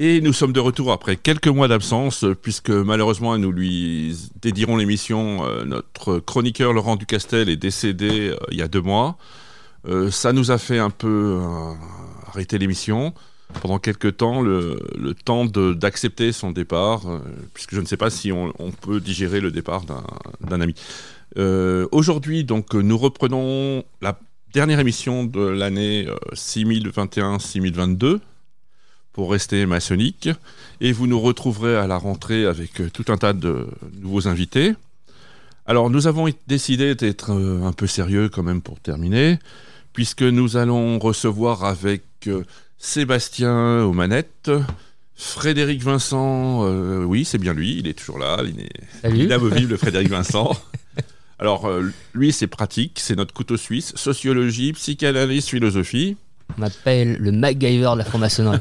Et nous sommes de retour après quelques mois d'absence, euh, puisque malheureusement nous lui dédierons l'émission. Notre chroniqueur Laurent Ducastel est décédé il y a deux mois. ça nous a fait un peu arrêter l'émission pendant quelques temps, le, temps d'accepter son départ, puisque je ne sais pas si on, on peut digérer le départ d'un ami. Aujourd'hui, donc, nous reprenons la dernière émission de l'année 6021-6022 euh, pour rester maçonnique. Et vous nous retrouverez à la rentrée avec euh, tout un tas de nouveaux invités. Alors nous avons décidé d'être euh, un peu sérieux quand même pour terminer, puisque nous allons recevoir avec Sébastien aux manettes, Frédéric Vincent, oui c'est bien lui, il est toujours là, il est inamovible Frédéric Vincent. Alors, euh, lui, c'est pratique, c'est notre couteau suisse, sociologie, psychanalyse, philosophie. On m'appelle le MacGyver de la franc-maçonnerie.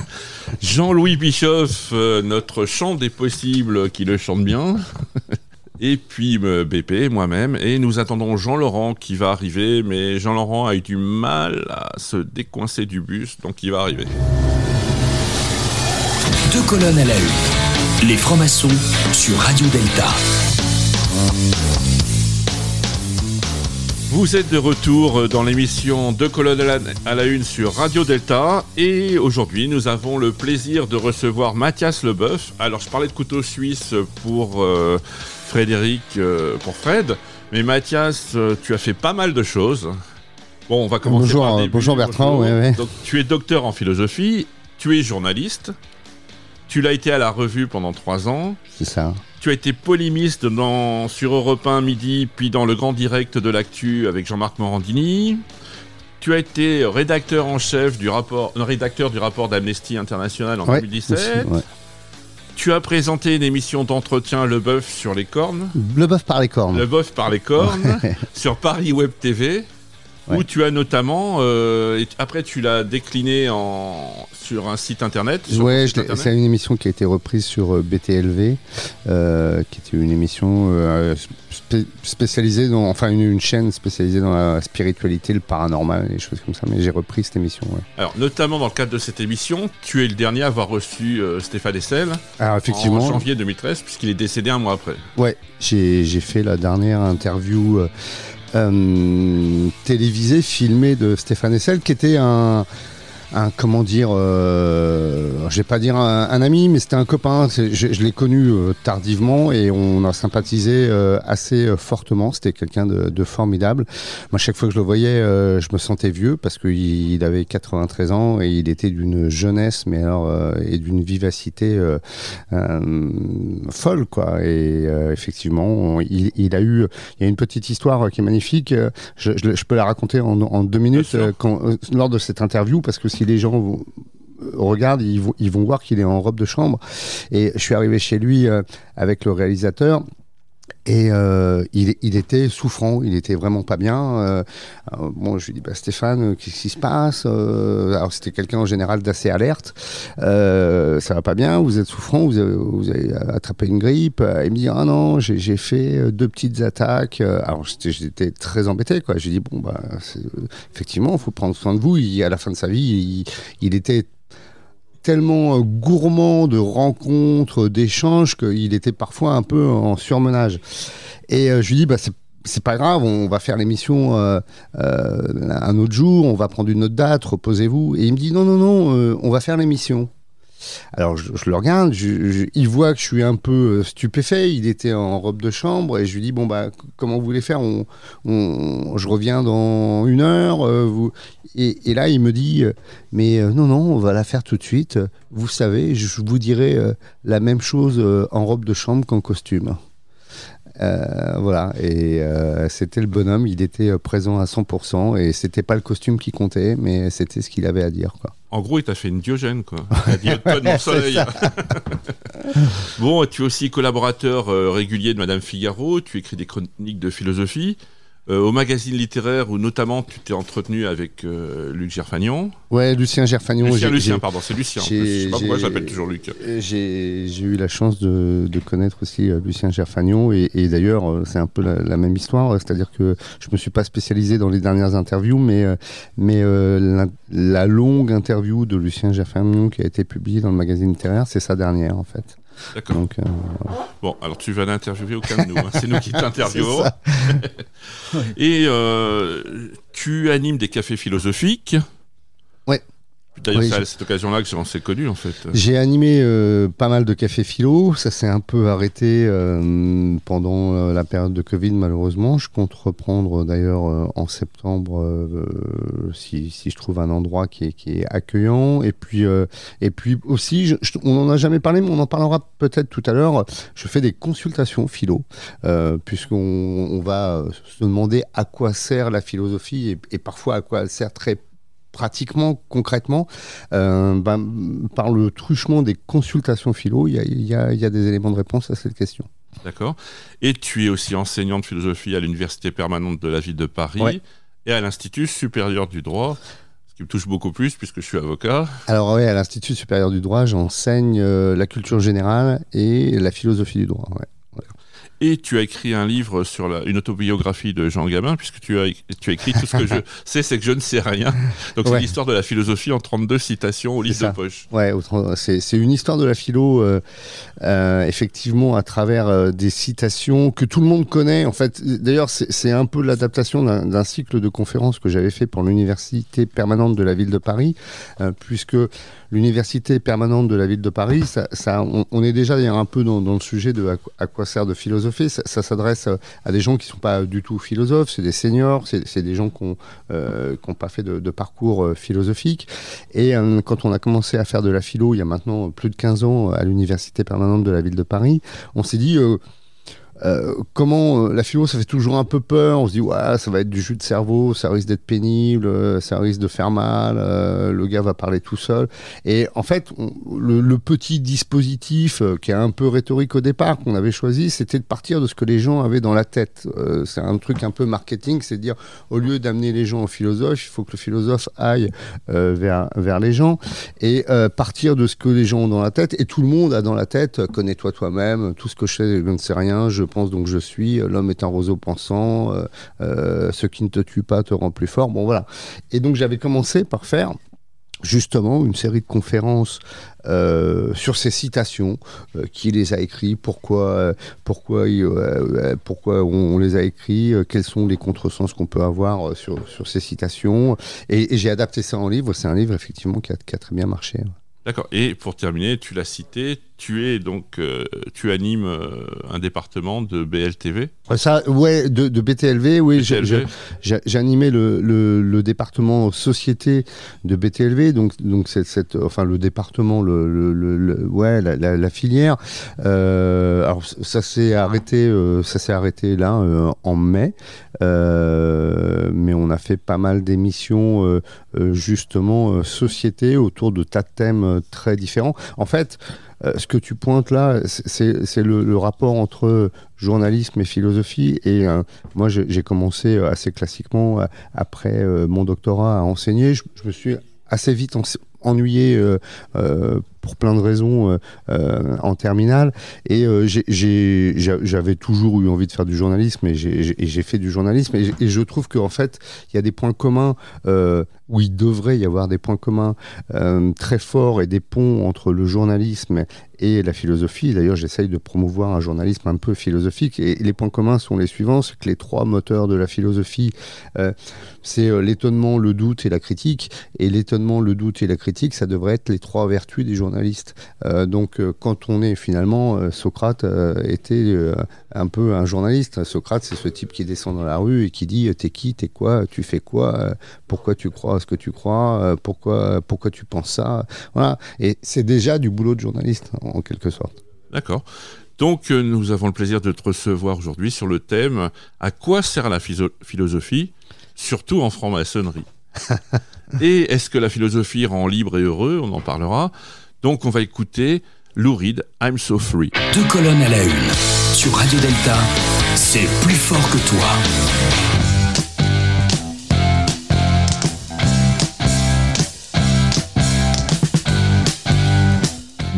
Jean-Louis Bischoff, euh, notre chant des possibles qui le chante bien. Et puis euh, BP, moi-même. Et nous attendons Jean-Laurent qui va arriver, mais Jean-Laurent a eu du mal à se décoincer du bus, donc il va arriver. Deux colonnes à la une. Les francs-maçons sur Radio Delta. Vous êtes de retour dans l'émission Deux colonnes à la une sur Radio Delta et aujourd'hui nous avons le plaisir de recevoir Mathias Leboeuf. Alors je parlais de couteau suisse pour euh, Frédéric, euh, pour Fred, mais Mathias, euh, tu as fait pas mal de choses. Bon, on va commencer bonjour, par début. Bonjour Bertrand, Donc, tu es docteur en philosophie, tu es journaliste, tu l'as été à la revue pendant trois ans. C'est ça. Tu as été polémiste dans, sur Europe 1 midi, puis dans le grand direct de l'actu avec Jean-Marc Morandini. Tu as été rédacteur en chef du rapport, euh, rédacteur du rapport d'Amnesty International en 2017. Tu as présenté une émission d'entretien Le Bœuf sur les cornes. Le Bœuf par les cornes. Le Bœuf par les cornes sur Paris Web TV. Où tu as notamment, euh, après tu l'as décliné en, sur un site internet. Oui, c'est une émission qui a été reprise sur euh, BTLV, euh, qui était une émission spécialisée dans, enfin une, chaîne spécialisée dans la spiritualité, le paranormal, et des choses comme ça. Mais j'ai repris cette émission. Alors notamment dans le cadre de cette émission, tu es le dernier à avoir reçu Stéphane Essel. Alors effectivement. En janvier 2013, puisqu'il est décédé un mois après. Ouais, j'ai fait la dernière interview télévisé, filmé de Stéphane Essel, qui était un, un comment dire, euh, je vais pas dire un, ami, mais c'était un copain. Je, je l'ai connu euh, tardivement et on a sympathisé euh, assez euh, fortement. C'était quelqu'un de, de, formidable. Moi, chaque fois que je le voyais, je me sentais vieux parce qu'il il avait 93 ans et il était d'une jeunesse, mais alors et d'une vivacité folle, quoi. Et effectivement, il, il, a eu, il y a une petite histoire qui est magnifique. Je, je, je peux la raconter en, en deux minutes quand, lors de cette interview parce que si les gens regardent, ils vont, ils vont voir qu'il est en robe de chambre. Et je suis arrivé chez lui euh, avec le réalisateur. Et euh, il, était souffrant, il était vraiment pas bien. Euh, bon, je lui dis, bah, Stéphane, qu'est-ce qui se passe Alors, c'était quelqu'un en général d'assez alerte. ça va pas bien, vous êtes souffrant, vous avez, attrapé une grippe. Il me dit, ah non, j'ai fait deux petites attaques. Alors, j'étais très embêté, quoi. Je lui dis, bon, bah, effectivement, il faut prendre soin de vous. À la fin de sa vie, il était tellement euh, gourmand de rencontres, d'échanges, qu'il était parfois un peu en surmenage. Et euh, je lui dis, bah, c'est pas grave, on va faire l'émission euh, un autre jour, on va prendre une autre date, reposez-vous. Et il me dit non, non, non, on va faire l'émission. Alors je, le regarde, il voit que je suis un peu euh, stupéfait, il était en robe de chambre et je lui dis bon bah comment vous voulez faire Je reviens dans une heure. Euh, vous... et, là il me dit euh, mais non non on va la faire tout de suite. Vous savez je vous dirai la même chose en robe de chambre qu'en costume. voilà, et c'était le bonhomme, il était présent à 100%, et c'était pas le costume qui comptait, mais c'était ce qu'il avait à dire. En gros, il t'a fait une Diogène, quoi. Il a dit Code mon soleil. bon, tu es aussi collaborateur euh, régulier de Madame Figaro, tu écris des chroniques de philosophie. Euh, au magazine littéraire où notamment tu t'es entretenu avec euh, Luc Gerfagnon. Ouais, Lucien Gerfagnon. Lucien, Lucien, pardon, c'est Lucien. Je sais pas pourquoi je l'appelle toujours Luc. J'ai eu la chance de, de connaître aussi Lucien Gerfagnon et, et d'ailleurs c'est un peu la, même histoire, c'est-à-dire que je me suis pas spécialisé dans les dernières interviews, mais mais la, la, longue interview de Lucien Gerfagnon qui a été publiée dans le magazine littéraire, c'est sa dernière en fait. D'accord. Euh, bon, alors tu vas l'interviewer aucun de nous. Hein. C'est nous qui t'interviewons. Et euh, tu animes des cafés philosophiques. Ouais. C'est à cette occasion-là que s'est connu, en fait. J'ai animé euh, pas mal de cafés philo. Ça s'est un peu arrêté euh, pendant euh, la période de Covid, malheureusement. Je compte reprendre d'ailleurs en septembre, si, si, je trouve un endroit qui est, qui est accueillant. Et puis, et puis aussi, on n'en a jamais parlé, mais on en parlera peut-être tout à l'heure. Je fais des consultations philo, puisqu'on on va se demander à quoi sert la philosophie et, et parfois à quoi elle sert très pratiquement, concrètement, euh, ben, par le truchement des consultations philo, il y a, des éléments de réponse à cette question. D'accord. Et tu es aussi enseignant de philosophie à l'Université permanente de la ville de Paris et à l'Institut supérieur du droit. Ce qui me touche beaucoup plus puisque je suis avocat. Alors oui, à l'Institut supérieur du droit, j'enseigne euh, la culture générale et la philosophie du droit. Ouais. Et tu as écrit un livre sur la, une autobiographie de Jean Gabin, puisque tu as, tu as écrit tout ce que je sais, c'est que je ne sais rien. Donc c'est l'histoire de la philosophie en 32 citations au livre de poche. Ouais, c'est une histoire de la philo, euh, euh, effectivement, à travers euh, des citations que tout le monde connaît. En fait, d'ailleurs, c'est un peu l'adaptation d'un cycle de conférences que j'avais fait pour l'université permanente de la ville de Paris, puisque l'université permanente de la ville de Paris, ça, ça on, est déjà un peu dans, dans, le sujet de à, quoi sert de Ça, s'adresse à des gens qui ne sont pas du tout philosophes, c'est des seniors, c'est des gens qui n'ont euh, pas fait de, parcours euh, philosophique. Et euh, quand on a commencé à faire de la philo il y a maintenant plus de 15 ans à l'université permanente de la ville de Paris, on s'est dit euh, euh, comment euh, la philo, ça fait toujours un peu peur. On se dit, ouais, ça va être du jus de cerveau, ça risque d'être pénible, euh, ça risque de faire mal, le gars va parler tout seul. Et en fait, le, petit dispositif qui est un peu rhétorique au départ qu'on avait choisi, c'était de partir de ce que les gens avaient dans la tête. c'est un truc un peu marketing, c'est dire, au lieu d'amener les gens au philosophe, il faut que le philosophe aille vers, vers les gens et partir de ce que les gens ont dans la tête. Et tout le monde a dans la tête, connais-toi toi-même, tout ce que je sais, je ne sais rien, je pense donc je suis, l'homme est un roseau pensant, euh, euh, ce qui ne te tue pas te rend plus fort. Bon voilà. Et donc j'avais commencé par faire justement une série de conférences euh, sur ces citations, qui les a écrits, pourquoi, pourquoi, pourquoi on, les a écrits, quels sont les contresens qu'on peut avoir sur, sur ces citations. Et, j'ai adapté ça en livre. C'est un livre effectivement qui a très bien marché. D'accord. Et pour terminer, tu l'as cité, tu es donc, euh, tu animes euh, un département de BLTV. Ça, ouais, de, de BTLV, oui. J'animais le, le, le, département société de BTLV, donc donc cette, cette enfin le département, le, le ouais, la, la, la, filière. Euh, alors ça s'est arrêté, ça s'est arrêté là en mai, mais on a fait pas mal d'émissions justement société autour de tas de thèmes très différents. En fait. Euh, ce que tu pointes là, c'est le, rapport entre journalisme et philosophie. Et euh, moi, j'ai commencé euh, assez classiquement, après mon doctorat, à enseigner. Je, me suis assez vite ennuyé pour plein de raisons euh, euh en terminale et euh, j'avais toujours eu envie de faire du journalisme et j'ai fait du journalisme et, je trouve qu'en fait il y a des points communs où il devrait y avoir des points communs très forts et des ponts entre le journalisme et la philosophie. D'ailleurs, j'essaye de promouvoir un journalisme un peu philosophique. Et les points communs sont les suivants c'est que les trois moteurs de la philosophie, c'est l'étonnement, le doute et la critique. Et l'étonnement, le doute et la critique, ça devrait être les trois vertus des journalistes. Euh, donc, euh, quand on est finalement, Socrate était un peu un journaliste. Socrate, c'est ce type qui descend dans la rue et qui dit T'es qui T'es quoi Tu fais quoi Pourquoi tu crois à ce que tu crois pourquoi, pourquoi tu penses ça Voilà. Et c'est déjà du boulot de journaliste, en quelque sorte. D'accord. Donc, nous avons le plaisir de te recevoir aujourd'hui sur le thème À quoi sert la philosophie, surtout en franc-maçonnerie? Et est-ce que la philosophie rend libre et heureux? On en parlera. Donc on va écouter Lou Reed, I'm So Free. Deux colonnes à la une. Sur Radio Delta, c'est plus fort que toi.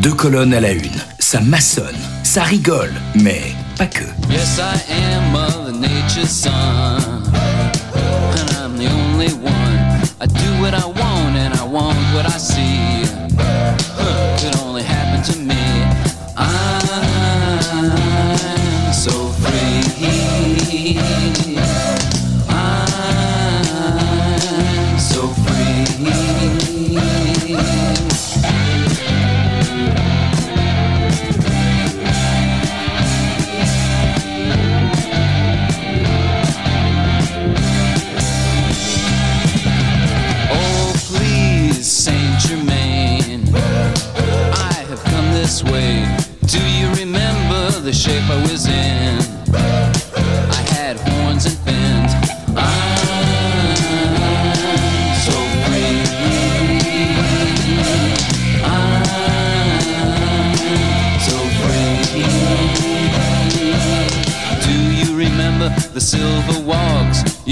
Deux colonnes à la une. Ça maçonne, ça rigole, mais pas que. Yes, I am Mother Nature's son. And I'm the only one. I do what I want and I want what I see. To me. I'm so free.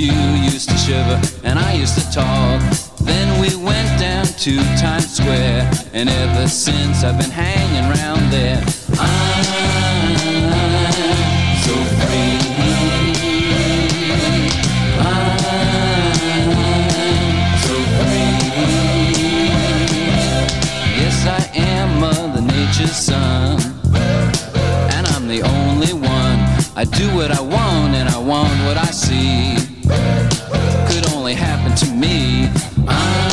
You used to shiver and I used to talk. Then we went down to Times Square, and ever since I've been hanging around there. I'm so free. I'm so free. Yes, I am Mother Nature's son and I'm the only one. I do what I want and I want what I see. Could only happen to me. I'm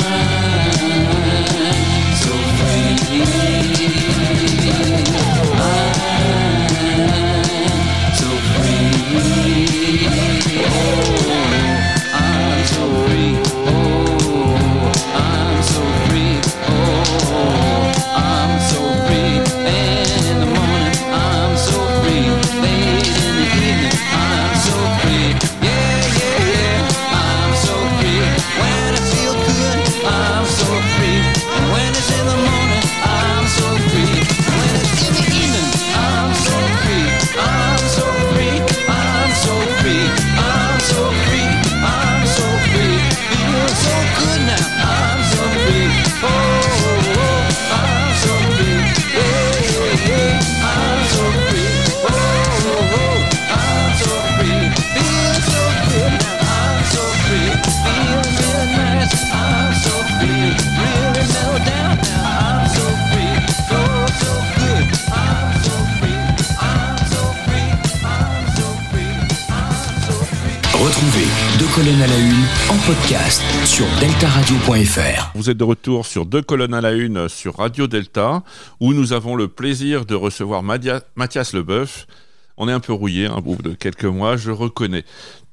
colonnes à la une en podcast sur deltaradio.fr. Vous êtes de retour sur deux colonnes à la une sur Radio Delta, où nous avons le plaisir de recevoir Mathias Leboeuf. On est un peu rouillé, un bout de quelques mois, je reconnais.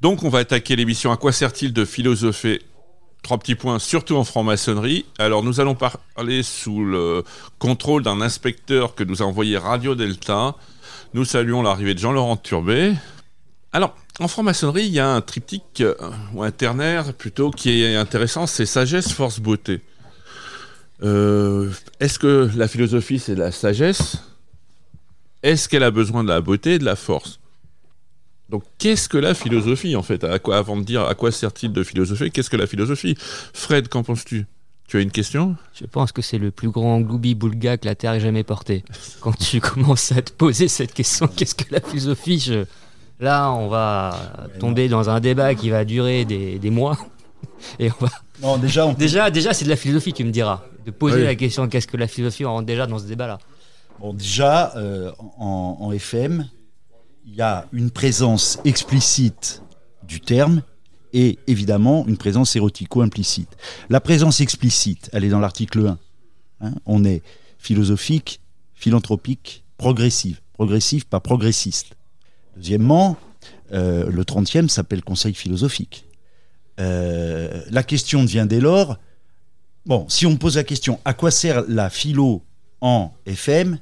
Donc on va attaquer l'émission À quoi sert-il de philosopher? Trois petits points, surtout en franc-maçonnerie. Alors nous allons parler sous le contrôle d'un inspecteur que nous a envoyé Radio Delta. Nous saluons l'arrivée de Jean-Laurent Turbet. Alors, en franc-maçonnerie, il y a un triptyque, euh, ou un ternaire plutôt, qui est intéressant, c'est sagesse, force, beauté. Euh, Est-ce que la philosophie, c'est de la sagesse? Est-ce qu'elle a besoin de la beauté et de la force? Donc, qu'est-ce que la philosophie, en fait? À quoi, Avant de dire à quoi sert-il de philosopher, qu'est-ce que la philosophie? Fred, qu'en penses-tu? Tu as une question? Je pense que c'est le plus grand gloubi-boulga que la Terre ait jamais porté. Quand tu commences à te poser cette question, qu'est-ce que la philosophie? Là, on va tomber dans un débat qui va durer des, des mois. Et on va... Non, déjà, on Déjà, déjà c'est de la philosophie, tu me diras. De poser Oui. la question qu'est-ce que la philosophie, on rentre déjà dans ce débat-là? Bon, déjà, euh, en, en FM, il y a une présence explicite du terme et évidemment une présence érotico-implicite. La présence explicite, elle est dans l'article 1. hein. on est philosophique, philanthropique, progressive. Progressive, pas progressiste. Deuxièmement, euh, le 30e s'appelle Conseil philosophique. Euh, la question devient dès lors, bon, si on pose la question à quoi sert la philo en FM,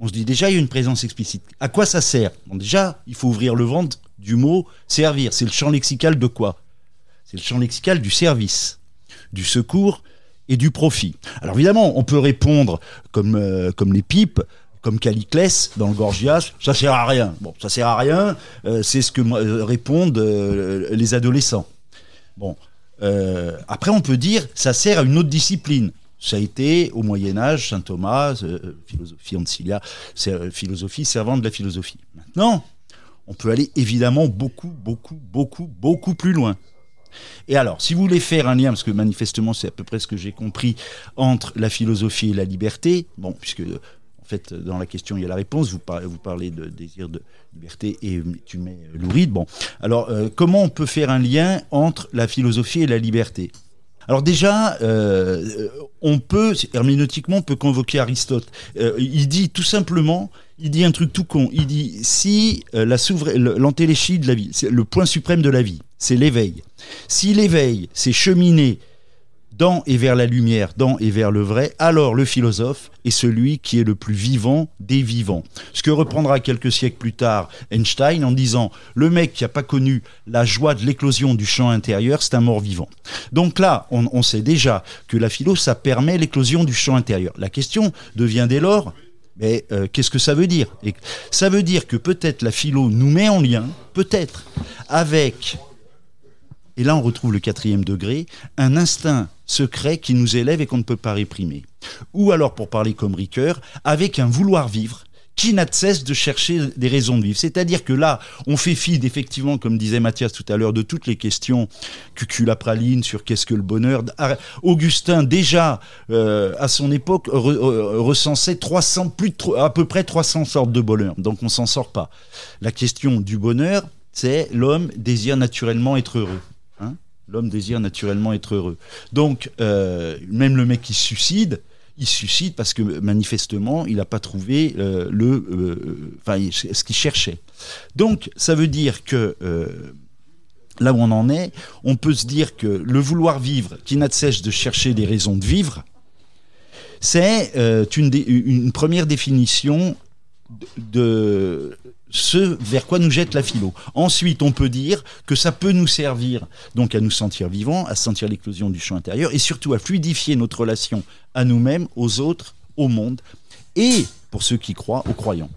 on se dit déjà il y a une présence explicite. À quoi ça sert? Bon, Déjà, il faut ouvrir le ventre du mot servir. C'est le champ lexical de quoi? C'est le champ lexical du service, du secours et du profit. Alors évidemment, on peut répondre comme, euh, comme les pipes, comme Caliclès dans le Gorgias, ça sert à rien. Bon, ça sert à rien, euh, c'est ce que euh, répondent euh, les adolescents. Bon, après on peut dire ça sert à une autre discipline. Ça a été au Moyen Âge, Saint Thomas, philosophie Ancilia, philosophie de la philosophie. Maintenant, on peut aller évidemment beaucoup, beaucoup, beaucoup, beaucoup plus loin. Et alors, si vous voulez faire un lien, parce que manifestement c'est à peu près ce que j'ai compris, entre la philosophie et la liberté, bon, puisque en fait dans la question il y a la réponse, vous parlez, vous parlez de désir de liberté et tu mets Louride, bon. Alors, euh, comment on peut faire un lien entre la philosophie et la liberté? Alors déjà, euh, on peut, herméneutiquement, on peut convoquer Aristote. Euh, il dit tout simplement, il dit un truc tout con. Il dit si euh, l'antéléchie de la vie, le point suprême de la vie, c'est l'éveil. Si l'éveil, c'est cheminer dans et vers la lumière, dans et vers le vrai, alors le philosophe est celui qui est le plus vivant des vivants. Ce que reprendra quelques siècles plus tard Einstein en disant le mec qui n'a pas connu la joie de l'éclosion du champ intérieur, c'est un mort vivant. Donc là, on, sait déjà que la philo, ça permet l'éclosion du champ intérieur. La question devient dès lors, mais euh, qu'est-ce que ça veut dire? Et Ça veut dire que peut-être la philo nous met en lien, peut-être, avec et là on retrouve le quatrième degré, un instinct secret qui nous élève et qu'on ne peut pas réprimer. Ou alors, pour parler comme Ricoeur, avec un vouloir vivre qui n'a de cesse de chercher des raisons de vivre. C'est-à-dire que là, on fait fi, effectivement, comme disait Mathias tout à l'heure, de toutes les questions cuculapraline sur qu'est-ce que le bonheur. Ah, Augustin, déjà, euh, à son époque, euh, recensait 300, plus à peu près 300 sortes de bonheur. Donc on s'en sort pas. La question du bonheur, c'est l'homme désire naturellement être heureux. L'homme désire naturellement être heureux. Donc, euh, même le mec qui suicide, il suicide parce que manifestement, il n'a pas trouvé euh, le, euh, enfin, ce qu'il cherchait. Donc, ça veut dire que là où on en est, on peut se dire que le vouloir vivre, qui n'a de cesse de chercher des raisons de vivre, c'est une, première définition de ce vers quoi nous jette la philo. Ensuite, on peut dire que ça peut nous servir donc à nous sentir vivants, à sentir l'éclosion du champ intérieur et surtout à fluidifier notre relation à nous-mêmes, aux autres, au monde et, pour ceux qui croient, aux croyants.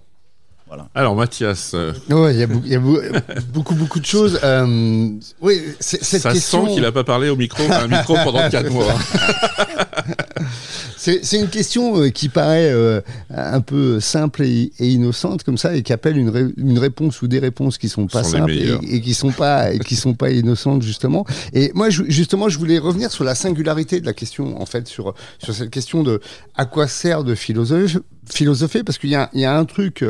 Alors Mathias, euh, Ouais, il y a, y bou- beaucoup, beaucoup de choses. Euh, oui, cette ça question. sent qu'il n'a pas parlé au micro, à un micro pendant 4 mois. C'est une question euh, qui paraît euh, un peu simple et, et innocente comme ça et qui appelle une, ré- une réponse ou des réponses qui sont pas Sont simples et, qui sont pas et qui sont pas innocentes justement. Et moi je- justement je voulais revenir sur la singularité de la question en fait sur sur cette question de à quoi sert de philosophe philosopher parce qu'il y a il y a un truc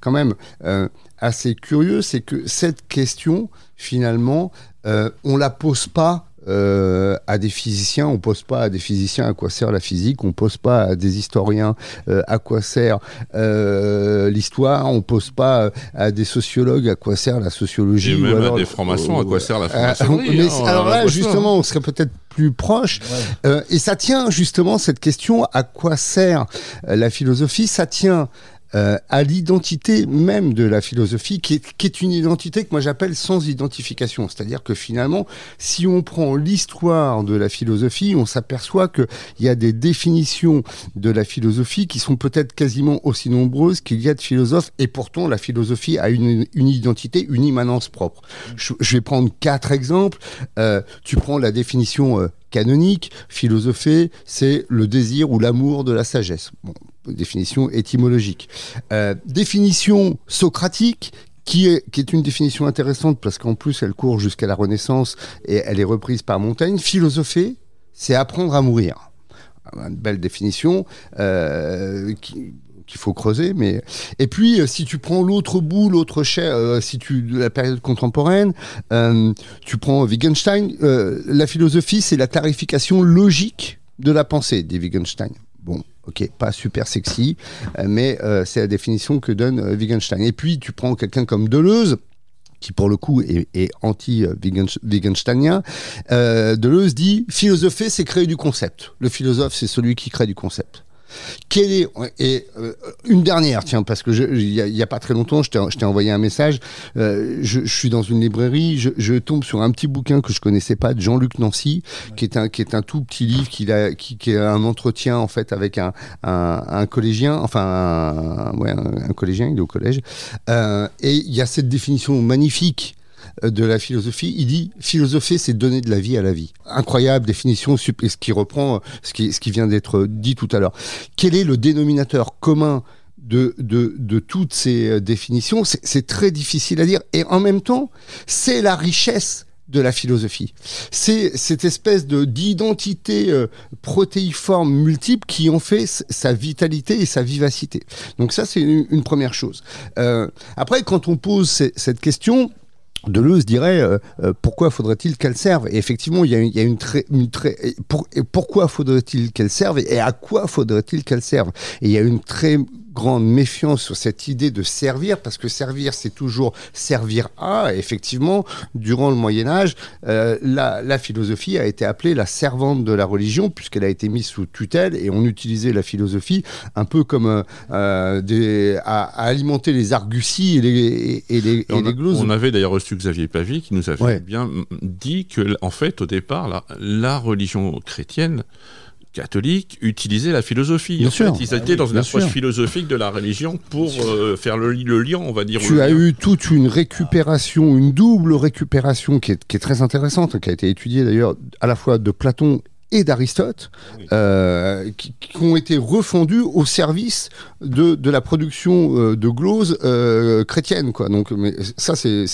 quand même euh, assez curieux c'est que cette question finalement euh, on la pose pas euh, à des physiciens, on pose pas à des physiciens à quoi sert la physique, on pose pas à des historiens euh, à quoi sert euh, l'histoire, on pose pas à des sociologues à quoi sert la sociologie. Et ou même à des francs-maçons, à quoi sert la franc-maçonnerie hein, alors là, justement, on serait peut-être plus proche. Et ça tient justement cette question à quoi sert la philosophie Ça tient euh, à l'identité même de la philosophie, qui est, qui est une identité que moi j'appelle sans identification. C'est-à-dire que finalement, si on prend l'histoire de la philosophie, on s'aperçoit qu'il y a des définitions de la philosophie qui sont peut-être quasiment aussi nombreuses qu'il y a de philosophes, et pourtant la philosophie a une, une identité, une immanence propre. Je, je vais prendre quatre exemples. Euh, tu prends la définition euh, canonique, philosopher, c'est le désir ou l'amour de la sagesse. Bon, définition étymologique. Euh, définition socratique, qui est, qui est une définition intéressante parce qu'en plus elle court jusqu'à la Renaissance et elle est reprise par Montaigne. Philosopher, c'est apprendre à mourir. Une belle définition euh, qui qu'il faut creuser, mais et puis euh, si tu prends l'autre bout, l'autre chair, euh, si tu de la période contemporaine, euh, tu prends Wittgenstein, euh, la philosophie c'est la clarification logique de la pensée, dit Wittgenstein. Bon, ok, pas super sexy, euh, mais euh, c'est la définition que donne euh, Wittgenstein. Et puis tu prends quelqu'un comme Deleuze, qui pour le coup est, anti-Wittgensteinien, Deleuze dit philosopher, c'est créer du concept. Le philosophe, c'est celui qui crée du concept. Quelle est et euh, une dernière, tiens, parce que il y, a- a pas très longtemps, je t'ai envoyé un message. euh, je, je suis dans une librairie, je, je tombe sur un petit bouquin que je connaissais pas de Jean-Luc Nancy, qui est un qui est un tout petit livre a, qui, qui est un entretien en fait avec un, un, un collégien, enfin un, ouais, un, un collégien, il est au collège, Euh, et il y a cette définition magnifique de la philosophie, il dit philosopher, c'est donner de la vie à la vie. Incroyable définition, ce qui reprend euh, ce qui, ce qui vient d'être dit tout à l'heure. Quel est le dénominateur commun de, de, de toutes ces euh, définitions? C'est très difficile à dire, et en même temps, c'est la richesse de la philosophie. C'est cette espèce de d'identité euh, protéiforme multiple qui en fait sa vitalité et sa vivacité. Donc ça, c'est une, première chose. Euh, après, quand on pose ce- cette question, Deleuze dirait euh, euh, pourquoi faudrait-il qu'elle serve? Et effectivement, il y a une, très, une très pourquoi faudrait-il qu'elle serve? Et à quoi faudrait-il qu'elle serve? Et il y a une très grande méfiance sur cette idée de servir parce que servir c'est toujours servir à. Et effectivement, durant le Moyen Âge, euh, la, la philosophie a été appelée la servante de la religion puisqu'elle a été mise sous tutelle et on utilisait la philosophie un peu comme euh, euh, des, à, à alimenter les arguties et les, et, et les, Et et on, les gloses. on avait d'ailleurs reçu Xavier Pavie qui nous avait Ouais. bien dit que, en fait, au départ, la, la religion chrétienne catholique utilisait la philosophie. Bien en sûr. fait, ils Ah étaient oui, dans une approche sûr. philosophique de la religion pour euh, faire le, le lien, on va dire. Tu as lien. eu toute une récupération, une double récupération qui est, qui est très intéressante, qui a été étudiée d'ailleurs à la fois de Platon et d'Aristote, euh, qui, qui ont été refondus au service de, de la production euh, de gloses euh, chrétiennes. Quoi. Donc, mais ça, c'est-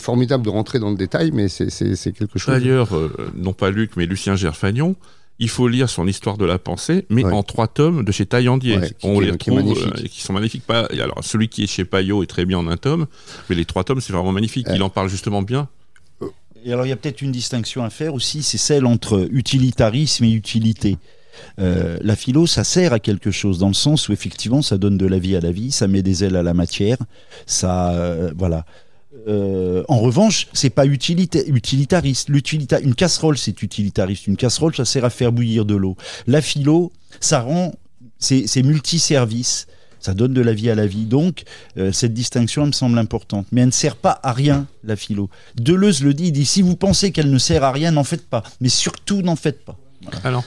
formidable de rentrer dans le détail, mais c'est- quelque chose. D'ailleurs, non pas Luc, mais Lucien Gerfagnon, il faut lire son histoire de la pensée, mais Ouais. en trois tomes de chez Taillandier. Ouais, qui- On les retrouve, euh, qui sont magnifiques. Pas, et alors, celui qui est chez Payot est très bien en un tome, mais les trois tomes, c'est vraiment magnifique. Ouais. Il en parle justement bien. Et alors, il y a peut-être une distinction à faire aussi, c'est celle entre utilitarisme et utilité. Euh, la philo, ça sert à quelque chose dans le sens où effectivement, ça donne de la vie à la vie, ça met des ailes à la matière, ça, euh, voilà. Euh, en revanche, c'est pas utilita- utilitariste. L'utilita- une casserole, c'est utilitariste. Une casserole, ça sert à faire bouillir de l'eau. La philo, ça rend, c'est c'est multiservice. Ça donne de la vie à la vie. Donc, euh, cette distinction, elle me semble importante. Mais elle ne sert pas à rien, la philo. Deleuze le dit, il dit, si vous pensez qu'elle ne sert à rien, n'en faites pas. Mais surtout, n'en faites pas. Alors,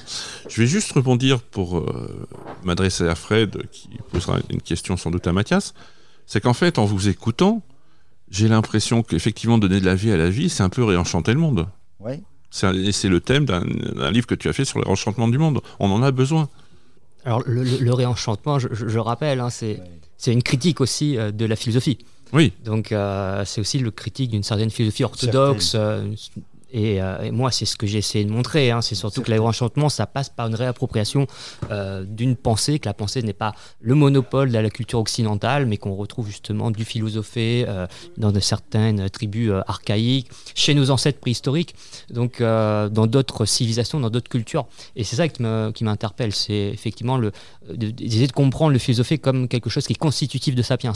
je vais juste rebondir pour euh, m'adresser à Fred, qui posera une question sans doute à Mathias. C'est qu'en fait, en vous écoutant, j'ai l'impression qu'effectivement, donner de la vie à la vie, c'est un peu réenchanter le monde. Ouais. C'est le thème d'un livre que tu as fait sur le réenchantement du monde. On en a besoin. Alors, le, le- le réenchantement, je, je- je rappelle, hein, c'est c'est une critique aussi euh, de la philosophie. Oui, Donc, euh, c'est aussi le critique d'une certaine philosophie orthodoxe. euh, et, euh, et moi, c'est ce que j'ai essayé de montrer. hein. C'est surtout que le réenchantement, ça passe par une réappropriation euh, d'une pensée, que la pensée n'est pas le monopole de la culture occidentale, mais qu'on retrouve justement du philosophé euh, dans de certaines tribus archaïques, chez nos ancêtres préhistoriques, donc dans d'autres civilisations, dans d'autres cultures. Et c'est ça qui m'interpelle, c'est effectivement le, de- d'essayer de comprendre le philosophé comme quelque chose qui est constitutif de sapiens.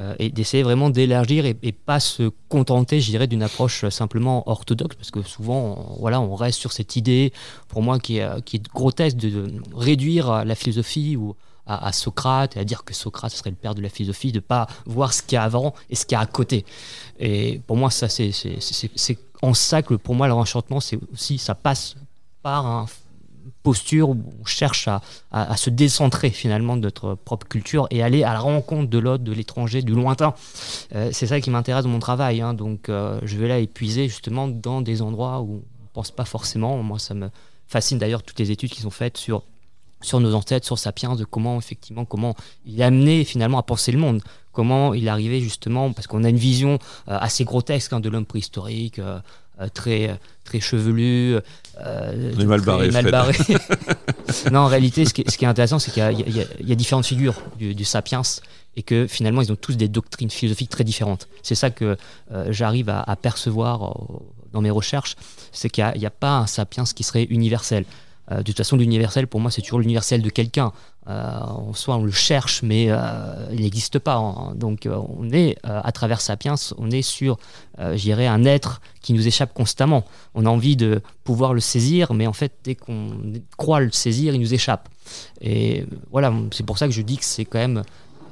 Euh, et d'essayer vraiment d'élargir et, pas se contenter, je dirais, d'une approche simplement orthodoxe, parce que souvent, on, voilà, on reste sur cette idée, pour moi, qui est, euh, qui est grotesque, de, réduire la philosophie ou à, Socrate et à dire que Socrate serait le père de la philosophie, de pas voir ce qu'il y a avant et ce qu'il y a à côté. Et pour moi, ça, c'est, en ça que pour moi, le enchantement, c'est aussi, ça passe par un posture où on cherche à, se décentrer finalement de notre propre culture et aller à la rencontre de l'autre, de l'étranger, du lointain. Euh, c'est ça qui m'intéresse dans mon travail. hein. Donc euh, je vais là épuiser justement dans des endroits où on pense pas forcément. Moi, ça me fascine d'ailleurs toutes les études qui sont faites sur sur nos ancêtres, sur Sapiens, de comment effectivement comment il est amené finalement à penser le monde, comment il arrivé justement, parce qu'on a une vision euh, assez grotesque hein, de l'homme préhistorique, très très chevelu, euh, On est mal barré, mal Fred. barré. non, en réalité, ce qui est, ce qui est intéressant, c'est qu'il y, a- y y différentes figures du, du Sapiens et que finalement, ils ont tous des doctrines philosophiques très différentes. C'est ça que euh, j'arrive à, à percevoir euh, dans mes recherches, c'est qu'il n'y a pas un Sapiens qui serait universel. Euh, de toute façon, l'universel, pour moi, c'est toujours l'universel de quelqu'un. Euh, en soi, on le cherche, mais euh, il n'existe pas. Donc, euh, on est, à travers Sapiens, on est sur, je dirais, un être qui nous échappe constamment. On a envie de pouvoir le saisir, mais en fait, dès qu'on croit le saisir, il nous échappe. Et voilà, c'est pour ça que je dis que c'est quand même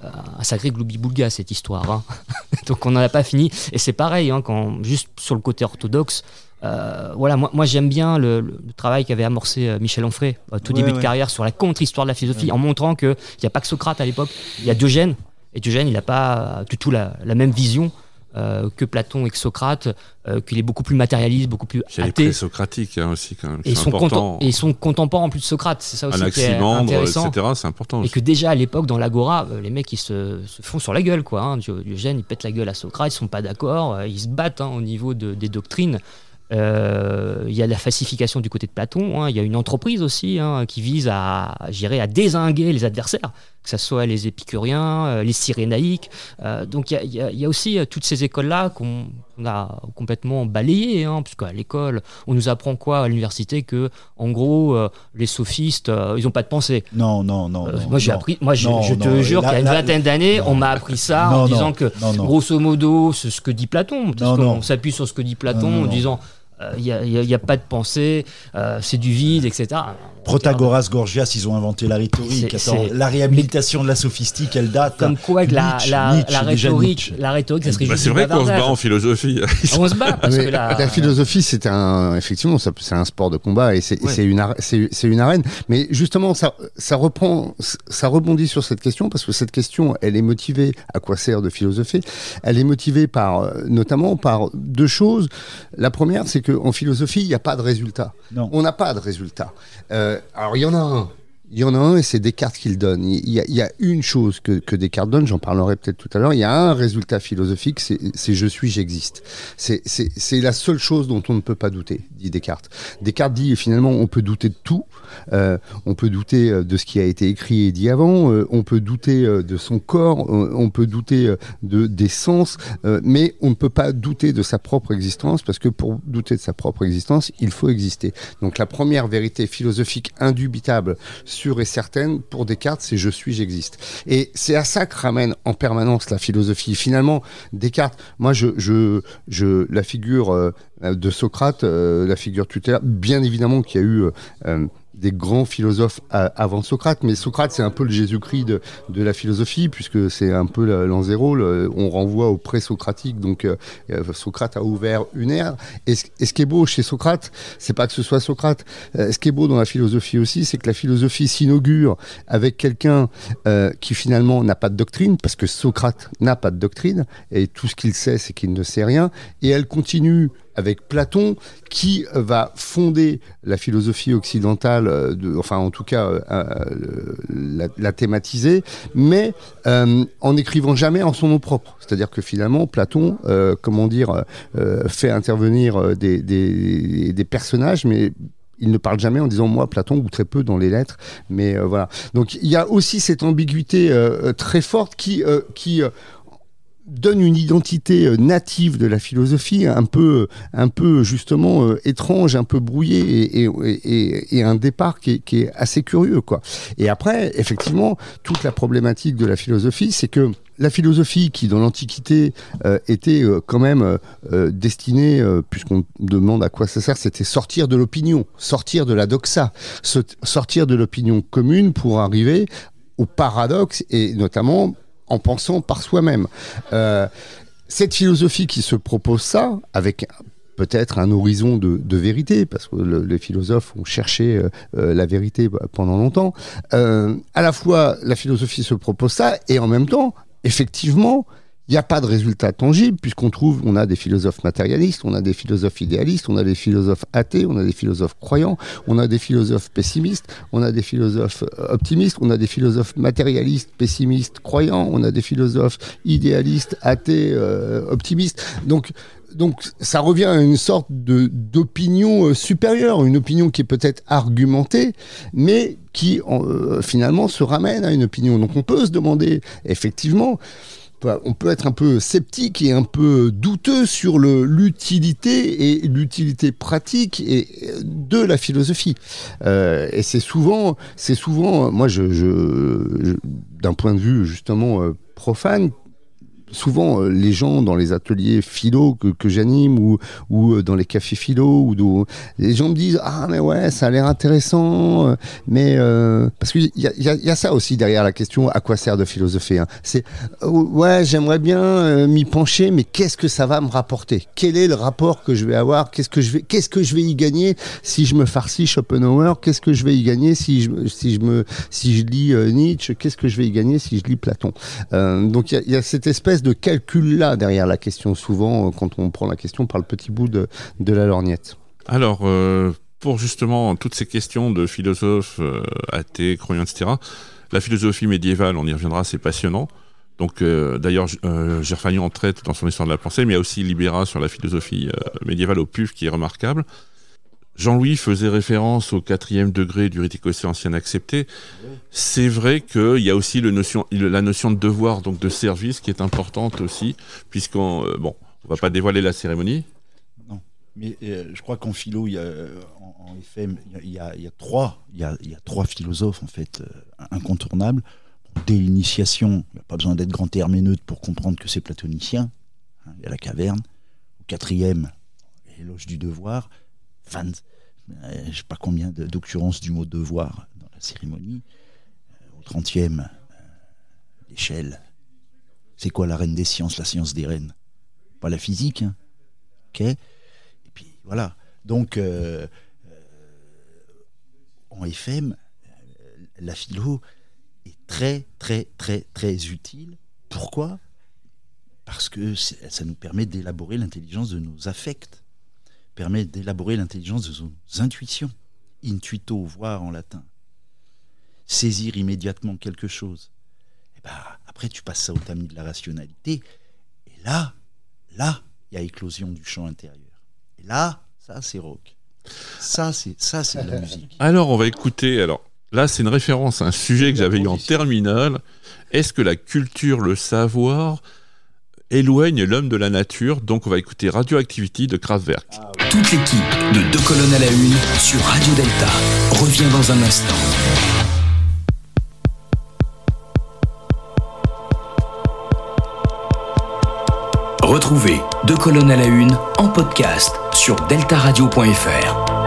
un sacré gloubi-boulga cette histoire. hein. Donc on n'en a pas fini. Et c'est pareil, hein, quand, juste sur le côté orthodoxe, euh, voilà, moi, moi j'aime bien le, le travail qu'avait amorcé euh, Michel Onfray au tout Ouais, début de carrière sur la contre-histoire de la philosophie, en montrant qu'il n'y a pas que Socrate à l'époque, il y a Diogène, et Diogène, il n'a pas du tout la, la même vision euh, que Platon et que Socrate, euh, qu'il est beaucoup plus matérialiste, beaucoup plus athée. présocratiques hein, aussi, quand même. Et ils, C'est sont et sont contemporains en plus de Socrate, c'est ça aussi qui est intéressant. etc. C'est important. Et aussi. que déjà à l'époque, dans l'Agora, euh, les mecs ils se, se font sur la gueule, quoi. Hein. Dio- Diogène, il pète la gueule à Socrate, ils sont pas d'accord, euh, ils se battent hein, au niveau de- des doctrines. Euh, Il y a la falsification du côté de Platon, hein. il y a une entreprise aussi hein, qui vise à, à désinguer les adversaires, que ce soit les épicuriens, euh, les cyrénaïques. Euh, donc il y a, y y aussi toutes ces écoles-là qu'on qu'on a complètement balayées, hein, parce qu'à l'école, on nous apprend quoi à l'université que, en gros, les sophistes, ils n'ont pas de pensée. Non, non, non. Non, moi j'ai appris, moi je, Non, je te non, jure qu'il y a une vingtaine d'années, on m'a appris ça en disant que grosso modo c'est ce que dit Platon, parce qu'on s'appuie sur ce que dit Platon en disant il n'y a, pas de pensée, euh, c'est du vide, etc. Protagoras, Gorgias, ils ont inventé la rhétorique. Attends, la réhabilitation de la sophistique, elle date. Comme quoi que la, Nietzsche, la, Nietzsche, la rhétorique, la rhétorique, ça serait Bah, juste c'est vrai qu'on se bat en philosophie. On se bat parce Mais que la, la philosophie, c'est un, effectivement, c'est un sport de combat et c'est Ouais. c'est une, ar- c'est une arène. Mais justement, ça, ça reprend, ça rebondit sur cette question parce que cette question, elle est motivée. À quoi sert de philosopher? Elle est motivée par, euh, notamment par deux choses. La première, c'est qu'en philosophie, il n'y a pas de résultat. Non. On n'a pas de résultat. Euh, alors, il y en a un. Il y en a un et c'est Descartes qui le donne. Il y a, une chose que, Descartes donne, j'en parlerai peut-être tout à l'heure. Il y a un résultat philosophique, c'est je suis, j'existe. C'est- la seule chose dont on ne peut pas douter, dit Descartes. Descartes dit finalement on peut douter de tout. Euh, on peut douter euh, de ce qui a été écrit et dit avant. euh, on peut douter de son corps. on peut douter de des sens. mais on ne peut pas douter de sa propre existence parce que pour douter de sa propre existence, il faut exister. Donc la première vérité philosophique indubitable, sûre et certaine pour Descartes, c'est je suis, j'existe. Et c'est à ça que ramène en permanence la philosophie. Finalement, Descartes, moi je, je, je la figure euh, de Socrate, euh, la figure tutélaire, bien évidemment qu'il y a eu euh, des grands philosophes avant Socrate, mais Socrate c'est un peu le Jésus-Christ de, la philosophie, puisque c'est un peu la- l'an zéro, on renvoie au pré-socratique, donc euh, euh, Socrate a ouvert une ère. Et et ce qui est beau chez Socrate, c'est pas que ce soit Socrate, euh, ce qui est beau dans la philosophie aussi, c'est que la philosophie s'inaugure avec quelqu'un qui finalement n'a pas de doctrine, parce que Socrate n'a pas de doctrine, et tout ce qu'il sait, c'est qu'il ne sait rien, et elle continue avec Platon, qui euh, va fonder la philosophie occidentale, euh, enfin en tout cas euh, la, thématiser, mais en n'écrivant jamais en son nom propre. C'est-à-dire que finalement, Platon, comment dire, fait intervenir des, personnages, mais il ne parle jamais en disant moi Platon ou très peu dans les lettres mais voilà donc il y a aussi cette ambiguïté très forte qui donne une identité euh, native de la philosophie un peu un peu justement euh, étrange un peu brouillé et, et, et, et un départ qui est, qui est assez curieux quoi. Et après effectivement toute la problématique de la philosophie c'est que la philosophie qui dans l'Antiquité euh, était euh, quand même euh, euh, destinée, euh, puisqu'on demande à quoi ça sert, c'était sortir de l'opinion, sortir de la doxa, sortir de l'opinion commune pour arriver au paradoxe et notamment en pensant par soi-même. Euh, cette philosophie qui se propose ça, avec peut-être un horizon de, vérité, parce que le- les philosophes ont cherché euh, euh, la vérité pendant longtemps, à la fois la philosophie se propose ça, et en même temps, effectivement, il n'y a pas de résultat tangible, puisqu'on trouve, on a des philosophes matérialistes, on a des philosophes idéalistes, on a des philosophes athées, on a des philosophes croyants, on a des philosophes pessimistes, on a des philosophes euh, optimistes, on a des philosophes matérialistes, pessimistes, croyants, on a des philosophes idéalistes, athées, euh, optimistes. Donc, donc ça revient à une sorte de d'opinion euh, supérieure, une opinion qui est peut-être argumentée, mais qui en- finalement se ramène à une opinion. Donc on peut se demander effectivement on peut être un peu sceptique et un peu douteux sur l'utilité et l'utilité pratique et, de la philosophie. Euh, et c'est souvent, c'est souvent, moi, d'un point de vue justement euh, profane, souvent euh, les gens dans les ateliers philo que, que j'anime ou, ou euh, dans les cafés philo ou les gens me disent ah mais ouais ça a l'air intéressant euh, mais parce qu'il y y a- ça aussi derrière la question à quoi sert de philosopher hein. c'est euh, ouais j'aimerais bien m'y pencher mais qu'est-ce que ça va me rapporter? Quel est le rapport que je vais avoir? Qu'est-ce que je vais qu'est-ce que je vais y gagner si je me farcis Schopenhauer? Qu'est-ce que je vais y gagner si je si je me si je lis Nietzsche? Qu'est-ce que je vais y gagner si je lis Platon? Donc il y, a cette espèce de calcul-là derrière la question, souvent euh, quand on prend la question par le petit bout de, de la lorgnette. Alors, euh, pour justement toutes ces questions de philosophes, euh, athées, croyants, etc., la philosophie médiévale, on y reviendra, c'est passionnant. Donc, d'ailleurs, euh, Gerfagnon en traite dans son histoire de la pensée, mais il y a aussi Libéra sur la philosophie médiévale au PUF qui est remarquable. Jean-Louis faisait référence au quatrième degré du rite écossais accepté. C'est vrai qu'il y a aussi la notion de devoir, donc de service, qui est importante aussi, puisqu'on, euh, bon, on va pas dévoiler la cérémonie. Mais euh, je crois qu'en philo, il y a, en, en il y a trois philosophes en fait euh, incontournables. Dès l'initiation, il n'y a pas besoin d'être grand herméneute pour comprendre que c'est platonicien. hein, il y a la caverne. Au quatrième, l'éloge du devoir. 20, euh, je ne sais pas combien d'occurrences du mot devoir dans la cérémonie. Euh, au trentième, euh, l'échelle. C'est quoi la reine des sciences, la science des reines? Pas la physique, hein. ok et puis voilà. Donc, en FM, la philo est très, très, très, très utile. Pourquoi? Parce que ça nous permet d'élaborer l'intelligence de nos affects, permet d'élaborer l'intelligence de nos intuitions. Intuito, voir en latin. Saisir immédiatement quelque chose. Et ben, après, tu passes ça au tamis de la rationalité. Et là, là, il y a éclosion du champ intérieur. Et là, ça c'est rock. Ça c'est ça c'est de la musique. Alors, on va écouter. Alors, là, c'est une référence à un sujet que j'avais eu en terminale. Est-ce que la culture, le savoir éloigne l'homme de la nature Donc, on va écouter Radioactivity de Kraftwerk. Toute l'équipe de Deux colonnes à la une sur Radio Delta revient dans un instant. Retrouvez Deux colonnes à la une en podcast sur deltaradio.fr.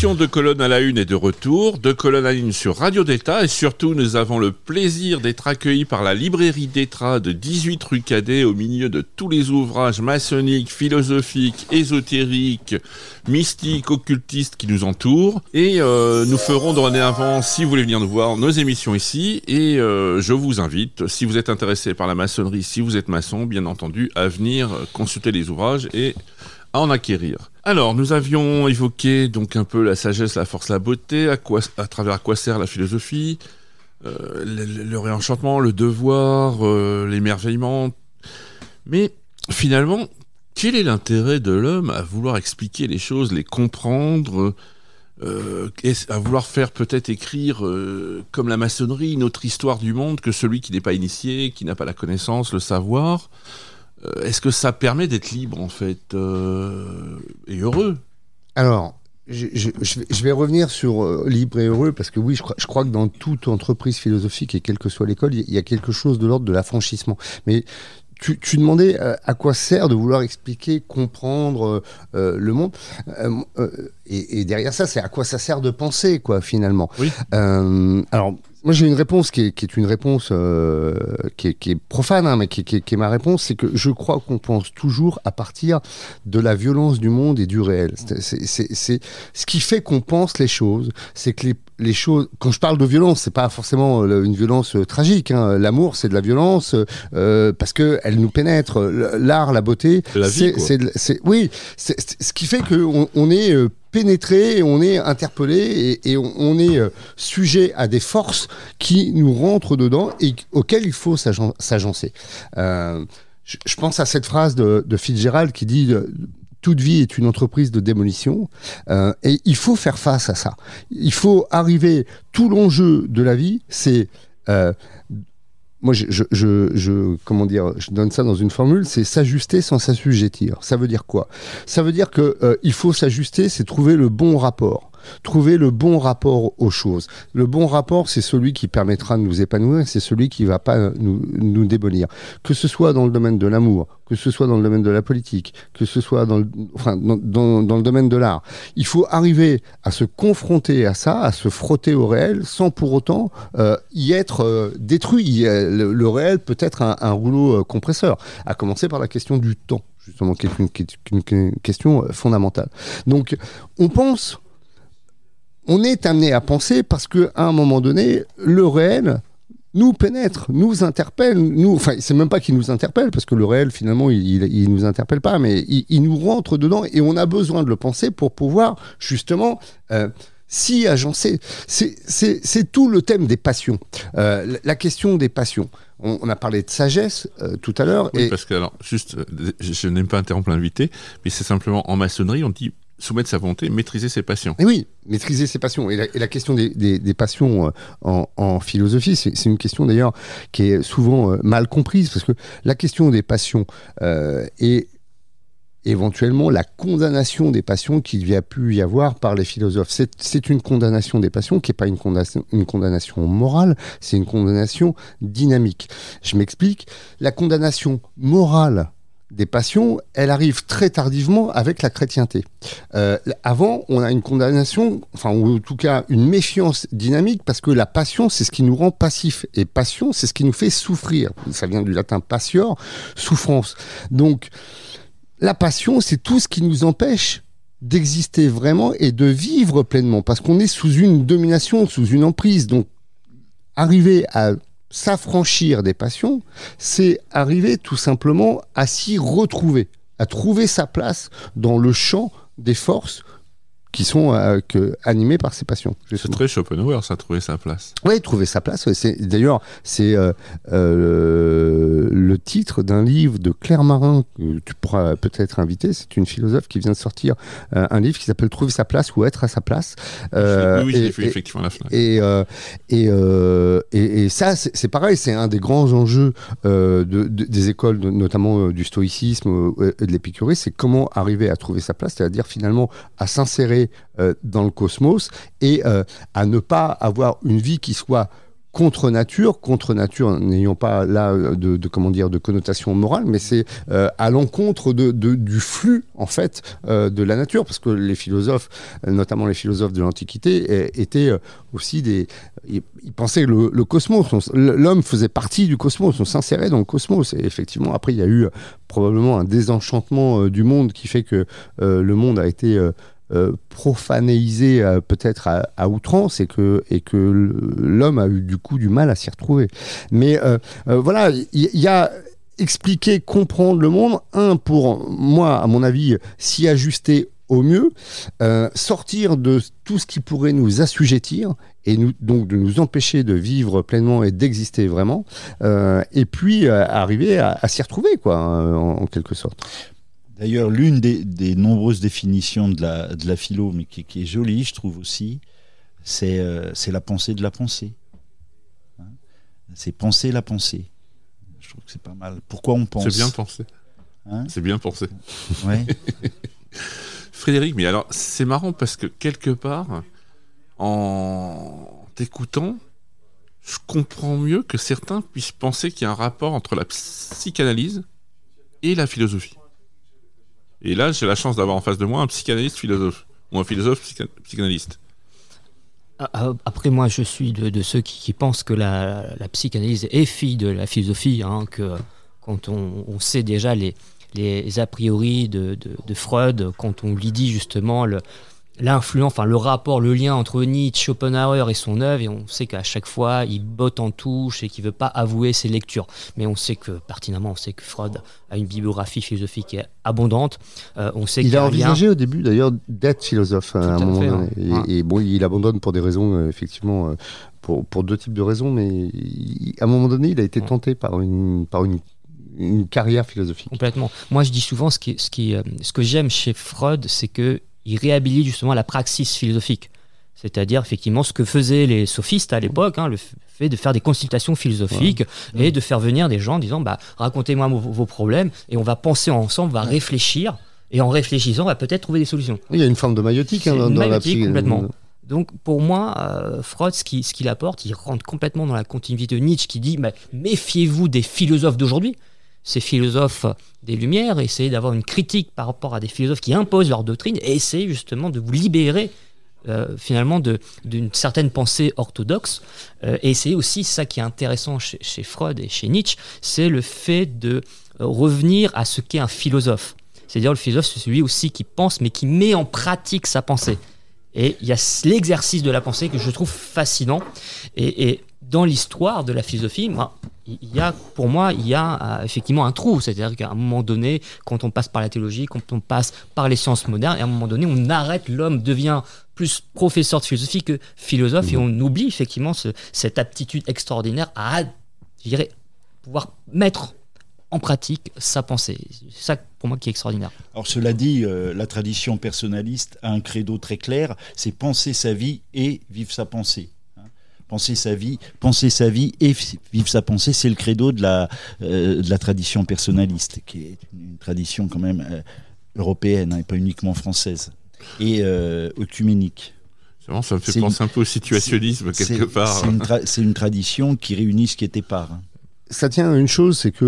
De colonne à la une est de retour, de colonne à la une sur Radio Delta et surtout nous avons le plaisir d'être accueillis par la librairie Détra de 18 rue Cadet au milieu de tous les ouvrages maçonniques, philosophiques, ésotériques, mystiques, occultistes qui nous entourent et euh, nous ferons dorénavant, si vous voulez venir nous voir, nos émissions ici et euh, je vous invite, si vous êtes intéressé par la maçonnerie, si vous êtes maçon, bien entendu, à venir consulter les ouvrages et à en acquérir. Alors, nous avions évoqué donc un peu la sagesse, la force, la beauté, à, travers à quoi sert la philosophie, euh, le, réenchantement, le devoir, euh, l'émerveillement. Mais finalement, quel est l'intérêt de l'homme à vouloir expliquer les choses, les comprendre, euh, à vouloir faire peut-être écrire, comme la maçonnerie, une autre histoire du monde que celui qui n'est pas initié, qui n'a pas la connaissance, le savoir? Est-ce que ça permet d'être libre en fait euh, et heureux? Alors, je, je- je vais- revenir sur euh, libre et heureux parce que oui, je crois, je crois que dans toute entreprise philosophique et quelle que soit l'école, il y- a quelque chose de l'ordre de l'affranchissement. Mais tu, tu demandais euh, à quoi sert de vouloir expliquer, comprendre euh, euh, le monde? Euh, euh, et, et derrière ça, c'est à quoi ça sert de penser, quoi, finalement? Oui. Euh, alors, moi, j'ai une réponse qui est, une réponse euh, qui, est, profane, hein, mais qui, est- ma réponse. C'est que je crois qu'on pense toujours à partir de la violence du monde et du réel. C'est- ce qui fait qu'on pense les choses. C'est que les, les choses. Quand je parle de violence, c'est pas forcément euh, une violence euh, tragique. hein. L'amour, c'est de la violence euh, parce que elle nous pénètre. L'art, la beauté, De la vie, c'est oui. c'est- Ce qui fait qu'on on est pénétré, on est interpellé et, et on, on est sujet à des forces qui nous rentrent dedans et auxquelles il faut s'agen- s'agencer. Euh, je, pense à cette phrase de, de Fitzgerald qui dit toute vie est une entreprise de démolition euh, et il faut faire face à ça. Il faut arriver. Tout l'enjeu de la vie, c'est euh, moi, je, je, comment dire, je donne ça dans une formule, c'est s'ajuster sans s'assujettir. Ça veut dire quoi? Ça veut dire que euh, il faut s'ajuster, c'est trouver le bon rapport. Trouver le bon rapport aux choses. Le bon rapport, c'est celui qui permettra de nous épanouir, c'est celui qui va pas nous, nous démolir. Que ce soit dans le domaine de l'amour, que ce soit dans le domaine de la politique, que ce soit dans le, enfin, dans, dans, le domaine de l'art. Il faut arriver à se confronter à ça, à se frotter au réel, sans pour autant euh, y être euh, détruit. Le, réel peut être un, rouleau euh, compresseur, à commencer par la question du temps, justement, qui est une, question fondamentale. Donc, on pense, on est amené à penser parce que à un moment donné, le réel nous pénètre, nous interpelle, nous, enfin, c'est même pas qu'il nous interpelle, parce que le réel, finalement, il, il, il nous interpelle pas, mais il, il nous rentre dedans et on a besoin de le penser pour pouvoir, justement, euh, s'y agencer. C'est- tout le thème des passions. Euh, la- question des passions. On, on a parlé de sagesse euh, tout à l'heure. Oui, et parce que, alors, juste, euh, je, je n'aime pas interrompre l'invité, mais c'est simplement en maçonnerie, on dit soumettre sa volonté, maîtriser ses passions. Et oui, maîtriser ses passions. Et la, question des, passions euh, en, philosophie, c'est une question d'ailleurs qui est souvent euh, mal comprise, parce que la question des passions euh, est éventuellement la condamnation des passions qu'il y a pu y avoir par les philosophes. C'est une condamnation des passions qui n'est pas une condamnation, une condamnation morale, c'est une condamnation dynamique. Je m'explique. La condamnation morale des passions, elle arrive très tardivement avec la chrétienté. Euh, avant, on a une condamnation, enfin, ou en tout cas une méfiance dynamique, parce que la passion, c'est ce qui nous rend passifs. Et passion, c'est ce qui nous fait souffrir. Ça vient du latin passior, souffrance. Donc, la passion, c'est tout ce qui nous empêche d'exister vraiment et de vivre pleinement, parce qu'on est sous une domination, sous une emprise. Donc, arriver à s'affranchir des passions, c'est arriver tout simplement à s'y retrouver, à trouver sa place dans le champ des forces qui sont euh, que, animées par ces passions. C'est très Schopenhauer, ça a trouvé sa place. Oui, trouver sa place. ouais, D'ailleurs, c'est euh, euh, le titre d'un livre de Claire Marin que tu pourras peut-être inviter. C'est une philosophe qui vient de sortir un livre qui s'appelle Trouver sa place ou être à sa place. Oui, oui, et- et- effectivement la FNAC. et, et, ça, c'est pareil, c'est un des grands enjeux de, de- des écoles, de- notamment du stoïcisme et de l'épicurisme, c'est comment arriver à trouver sa place, c'est-à-dire finalement à s'insérer euh, dans le cosmos et euh, à ne pas avoir une vie qui soit contre nature, contre nature n'ayant pas là euh, de, comment dire de connotation morale, mais c'est à l'encontre de, du flux en fait de la nature, parce que les philosophes, notamment les philosophes de l'Antiquité, étaient aussi des, ils, pensaient le, le cosmos, l'homme faisait partie du cosmos, on s'insérait dans le cosmos, et effectivement après il y a eu probablement un désenchantement du monde qui fait que le monde a été euh, profanéisé euh, peut-être à, outrance et que, l'homme a eu du coup du mal à s'y retrouver. Mais euh, voilà, il y, a expliquer, comprendre le monde, un, pour moi, à mon avis, s'y ajuster au mieux, sortir de tout ce qui pourrait nous assujettir et donc de nous empêcher de vivre pleinement et d'exister vraiment, et puis arriver à, s'y retrouver, quoi, en quelque sorte. D'ailleurs, l'une des, des nombreuses définitions de la, de la philo, mais qui, qui est jolie, je trouve aussi, c'est euh, la pensée de la pensée. Hein? C'est penser la pensée. Je trouve que c'est pas mal. Pourquoi on pense? C'est bien pensé. Hein? C'est bien pensé. Ouais. Frédéric, mais alors c'est marrant parce que quelque part, en t'écoutant, je comprends mieux que certains puissent penser qu'il y a un rapport entre la psychanalyse et la philosophie. Et là, j'ai la chance d'avoir en face de moi un psychanalyste philosophe, ou un philosophe psycha- psychanalyste. Ah, ah, Après, moi, je suis de, ceux qui, pensent que la, psychanalyse est fille de la philosophie, hein, que quand on, sait déjà les, a priori de, de- de Freud, quand on lui dit justement le- l'influence, enfin le rapport, le lien entre Nietzsche, Schopenhauer et son œuvre, et on sait qu'à chaque fois, il botte en touche et qu'il veut pas avouer ses lectures. Mais on sait que, pertinemment, on sait que Freud a une bibliographie philosophique abondante. Euh, on sait Il a envisagé au début d'ailleurs d'être philosophe hein, à un moment ouais. Et, bon, il abandonne pour des raisons, euh, effectivement, euh, pour, pour deux types de raisons, mais il- à un moment donné, il a été tenté par une, par une, une carrière philosophique. Complètement. Moi, je dis souvent, ce, qui, ce, qui, ce que j'aime chez Freud, c'est que il réhabilite justement la praxis philosophique. C'est-à-dire, effectivement, ce que faisaient les sophistes à l'époque, hein, le fait de faire des consultations philosophiques et de faire venir des gens en disant bah, racontez-moi vos, vos problèmes et on va penser ensemble, on va réfléchir. Et en réfléchissant, on va peut-être trouver des solutions. Il y a une forme de maïotique hein, dans, maïotique, complètement. Donc pour moi, euh, Freud, ce qu'il ce qu'il apporte, il rentre complètement dans la continuité de Nietzsche qui dit bah, méfiez-vous des philosophes d'aujourd'hui. Ces philosophes des Lumières, essayez d'avoir une critique par rapport à des philosophes qui imposent leur doctrine et essayez justement de vous libérer euh, finalement d'une certaine pensée orthodoxe. Euh, et aussi ça qui est intéressant chez, chez Freud et chez Nietzsche, c'est le fait de euh, revenir à ce qu'est un philosophe. C'est-à-dire le philosophe, c'est celui aussi qui pense, mais qui met en pratique sa pensée. Et il y a l'exercice de la pensée que je trouve fascinant. Et dans l'histoire de la philosophie, moi, il y a, pour moi, il y a euh, effectivement un trou. C'est-à-dire qu'à un moment donné, quand on passe par la théologie, quand on passe par les sciences modernes, et à un moment donné, on arrête, l'homme devient plus professeur de philosophie que philosophe, et on oublie effectivement ce- cette aptitude extraordinaire à, je dirais, pouvoir mettre en pratique sa pensée. C'est ça, pour moi, qui est extraordinaire. Alors cela dit, euh, la tradition personnaliste a un credo très clair, c'est penser sa vie et vivre sa pensée. Penser sa vie, penser sa vie et vivre sa pensée, c'est le credo de la, euh, de la tradition personnaliste, qui est une, une tradition quand même euh, européenne, hein, et pas uniquement française, et euh, œcuménique. C'est vraiment, ça me fait penser un peu au situationnisme quelque part. C'est une, tra- c'est une tradition qui réunit ce qui était part. hein. ça tient à une chose, c'est que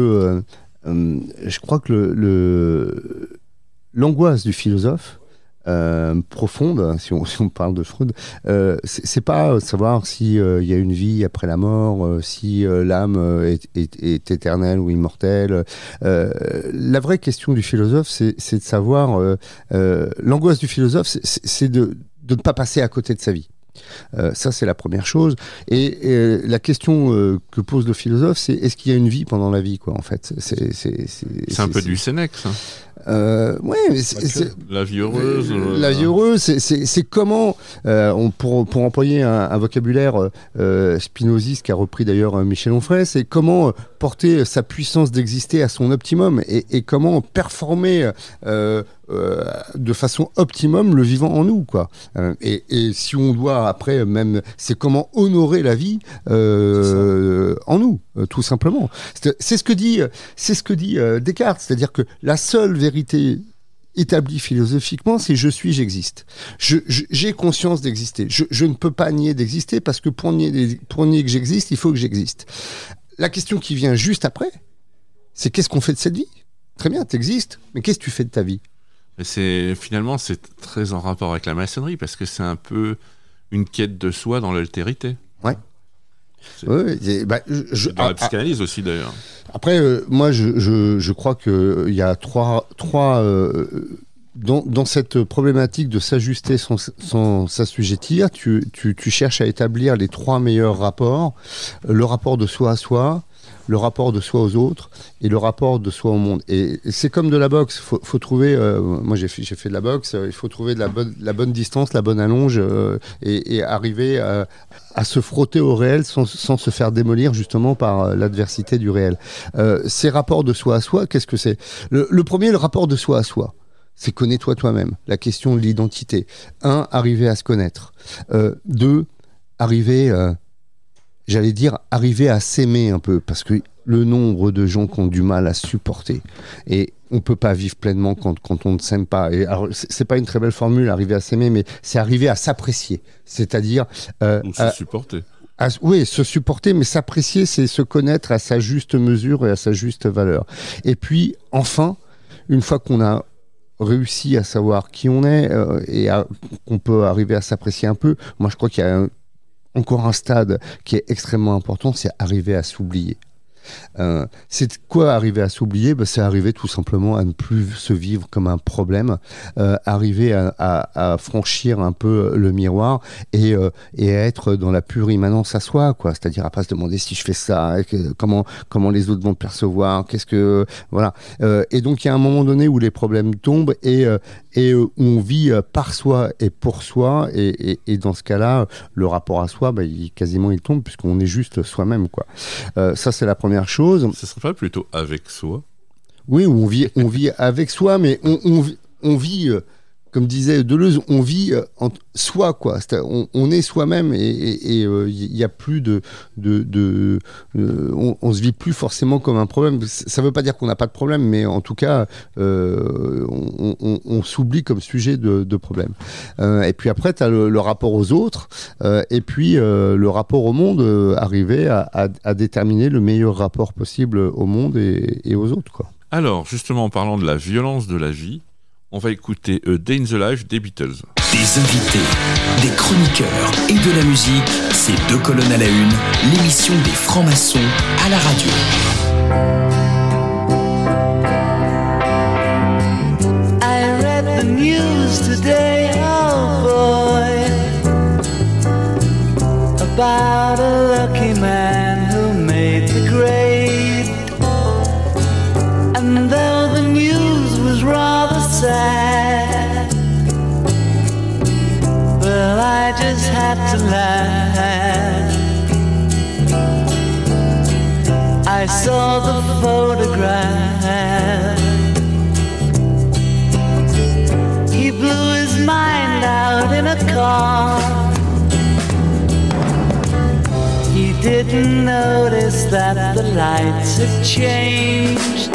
euh, je crois que le- le- l'angoisse du philosophe euh, profonde, si on, si on parle de Freud, euh, c'est pas savoir si euh, y a une vie après la mort, euh, si euh, l'âme euh, est, est- est éternelle ou immortelle. Euh, la vraie question du philosophe, c'est de savoir euh, euh, l'angoisse du philosophe, c'est de, de ne pas passer à côté de sa vie. Euh, ça, c'est la première chose. Et, euh, la question euh, que pose le philosophe, c'est est-ce qu'il y a une vie pendant la vie, quoi, en fait? C'est un peu du Sénèque, ça. Euh, ouais, mais La vie heureuse. La vie heureuse, c'est- comment, euh, on, pour, pour employer un, un vocabulaire euh, spinoziste qui a repris d'ailleurs Michel Onfray, c'est comment porter sa puissance d'exister à son optimum et, et comment performer euh, de façon optimum le vivant en nous, quoi. Euh, et, et si on doit après même, c'est comment honorer la vie euh, en nous, tout simplement. C'est ce que dit, c'est ce que dit Descartes, c'est-à-dire que la seule vérité établi philosophiquement, c'est je suis, j'existe. Je- je- J'ai conscience d'exister. Je, je ne peux pas nier d'exister parce que pour nier, pour nier que j'existe, il faut que j'existe. La question qui vient juste après, c'est qu'est-ce qu'on fait de cette vie? Très bien, t'existes, mais qu'est-ce que tu fais de ta vie? C'est finalement c'est très en rapport avec la maçonnerie parce que c'est un peu une quête de soi dans l'altérité. Ouais, c'est- bah, je- dans la ah, ah, psychanalyse aussi d'ailleurs. Après, euh, moi, je, je, je crois qu'il y a trois. trois euh, dans, dans cette problématique de s'ajuster sans, sans s'assujettir, tu, tu, tu cherches à établir les trois meilleurs rapports le rapport de soi à soi, le rapport de soi aux autres et le rapport de soi au monde. Et c'est comme de la boxe. faut, faut trouver. euh, moi, j'ai fait, fait de la boxe. euh, il faut trouver de la bonne, la bonne distance, la bonne allonge euh, et, arriver à, se frotter au réel sans, sans se faire démolir justement par l'adversité du réel. Ces rapports de soi à soi, qu'est-ce que c'est? Le, premier, le rapport de soi à soi. C'est connais-toi toi-même. La question de l'identité. Un, arriver à se connaître. Deux, arriver, euh, j'allais dire, arriver à s'aimer un peu, parce que le nombre de gens qui ont du mal à supporter. Et on peut pas vivre pleinement quand, quand on ne s'aime pas. Et alors, c'est pas une très belle formule, arriver à s'aimer, mais c'est arriver à s'apprécier. C'est-à-dire, euh, On se à- supporter. à- oui, se supporter, mais s'apprécier, c'est se connaître à sa juste mesure et à sa juste valeur. Et puis, enfin, une fois qu'on a réussi à savoir qui on est euh, et qu'on peut arriver à s'apprécier un peu, moi je crois qu'il y a un- encore un stade qui est extrêmement important, c'est arriver à s'oublier. Euh, c'est quoi arriver à s'oublier? Ben, C'est arriver tout simplement à ne plus se vivre comme un problème, euh, arriver à, franchir un peu le miroir et, euh, être dans la pure immanence à soi. C'est-à-dire à pas se demander si je fais ça, comment les autres vont percevoir, qu'est-ce que voilà. Et donc il y a un moment donné où les problèmes tombent et où on vit par soi et pour soi et, dans ce cas-là, le rapport à soi, bah, il, quasiment il tombe puisqu'on est juste soi-même, ça c'est la première chose. Ce serait pas plutôt avec soi? Oui, on vit, on vit avec soi, mais on, on vit, euh, comme disait Deleuze, on vit euh, en soi, quoi. On, est soi-même et euh, il n'y a plus de, euh, on, on se vit plus forcément comme un problème. Ça ne veut pas dire qu'on n'a pas de problème, mais en tout cas, euh, on, s'oublie comme sujet de, problème. Euh, et puis après, tu as le, rapport aux autres, euh, et puis euh, le rapport au monde, euh, arriver à déterminer le meilleur rapport possible au monde et, et aux autres, quoi. Alors, justement, en parlant de la violence de la vie, on va écouter A Day in the Life des Beatles. Des invités, des chroniqueurs et de la musique, c'est deux colonnes à la une, l'émission des francs-maçons à la radio. I read the news today, oh boy, about a had to laugh. I saw the photograph. He blew his mind out in a car. He didn't notice that the lights had changed.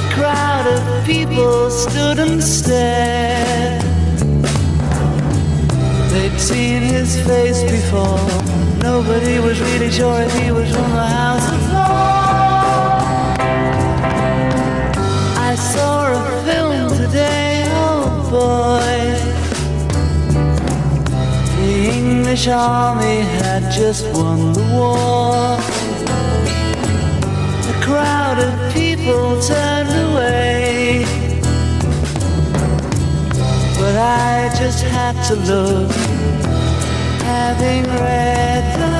A crowd of people stood and stared. They'd seen his face before. Nobody was really sure if he was from the House of Lords. I saw a film today, oh boy. The English army had just won the war. A crowd of people turned away. But I just had to look, having read the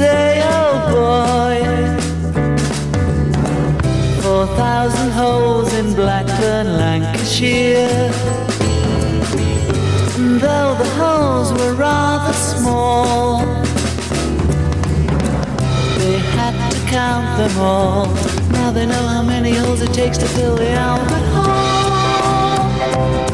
Today, oh boy. Four thousand holes in Blackburn, Lancashire. And though the holes were rather small, they had to count them all. Now they know how many holes it takes to fill the Albert Hall.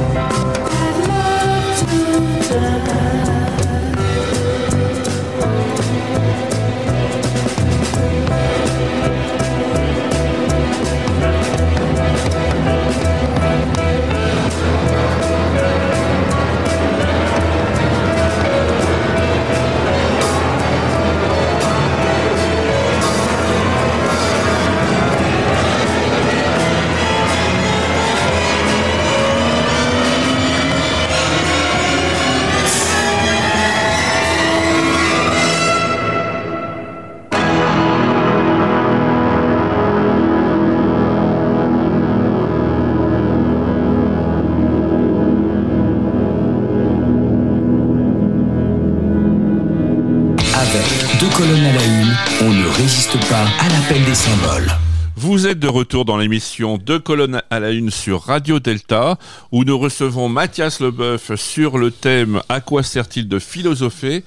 Des symboles. Vous êtes de retour dans l'émission Deux colonnes à la une sur Radio Delta, où nous recevons Mathias Leboeuf sur le thème À quoi sert-il de philosopher?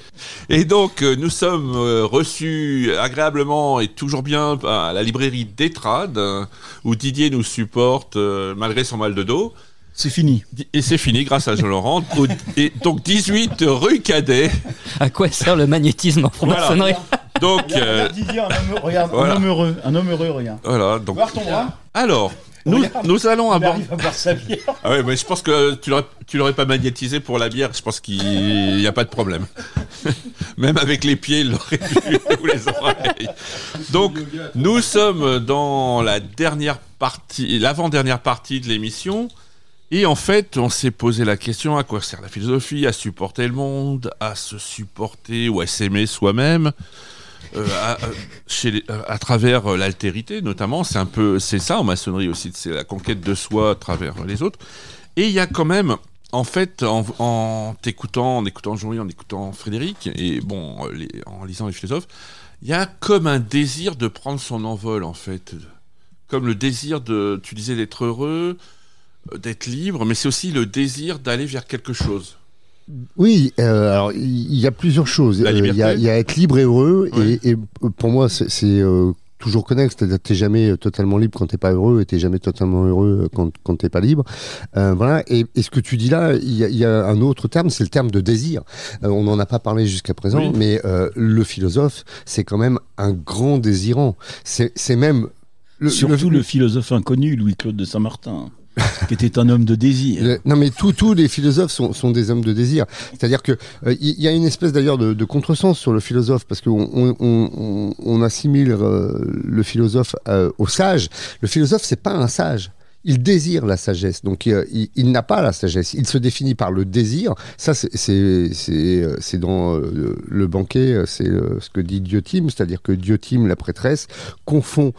Et donc, euh, nous sommes euh, reçus agréablement et toujours bien à la librairie Détrade, euh, où Didier nous supporte euh, malgré son mal de dos. C'est fini. Et c'est fini grâce à Jean-Laurent. Au- Et donc 18 rue Cadet. À quoi sert le magnétisme en franc-maçonnerie Donc euh, Regarde Didier, un homme, regarde, Voilà. un homme heureux, un homme heureux, regarde. voilà. Donc Voir ton bras, alors nous, Regarde. nous allons il aborder. arrive à boire sa bière. Ah ouais, mais je pense que tu l'aurais, tu l'aurais pas magnétisé pour la bière. Je pense qu'il n'y a pas de problème. Même avec les pieds, il l'aurait pu ou les oreilles. Donc, nous sommes dans la dernière partie, l'avant-dernière partie de l'émission. Et en fait, on s'est posé la question à quoi sert la philosophie À supporter le monde, à se supporter ou à s'aimer soi-même. euh, chez les- à travers euh, l'altérité notamment, c'est un peu, c'est ça en maçonnerie aussi, c'est la conquête de soi à travers les autres. Et il y a quand même, en fait, en, en t'écoutant, en écoutant Jean-Louis, en écoutant Frédéric, et bon, euh, en lisant les philosophes, il y a comme un désir de prendre son envol, en fait. Comme le désir de, tu disais, d'être heureux, euh, d'être libre, mais c'est aussi le désir d'aller vers quelque chose. Oui, euh, alors il y a plusieurs choses. Euh, Il y, a- y être libre et heureux, Ouais. et, et pour moi, c'est euh, toujours connexe, c'est-à-dire que t'es jamais euh, totalement libre quand t'es pas heureux, et t'es jamais totalement heureux euh, quand, quand t'es pas libre. Euh, voilà. Et, et ce que tu dis là, il y, a- il y a un autre terme, c'est le terme de désir. Euh, on n'en a pas parlé jusqu'à présent, Oui. mais euh, le philosophe, c'est quand même un grand désirant. C'est même le, Surtout le, philosophe inconnu, Louis-Claude de Saint-Martin, qui était un homme de désir. Le- non mais tous les philosophes sont, des hommes de désir. C'est-à-dire que euh, il y, a une espèce d'ailleurs de, de contresens sur le philosophe parce qu'on on, assimile euh, le philosophe euh, au sage. Le philosophe c'est pas un sage. Il désire la sagesse, donc euh, il, il n'a pas la sagesse. Il se définit par le désir. Ça, c'est euh, dans euh, le banquet, euh, c'est euh, ce que dit Diotime, c'est-à-dire que Diotime, la prêtresse, confond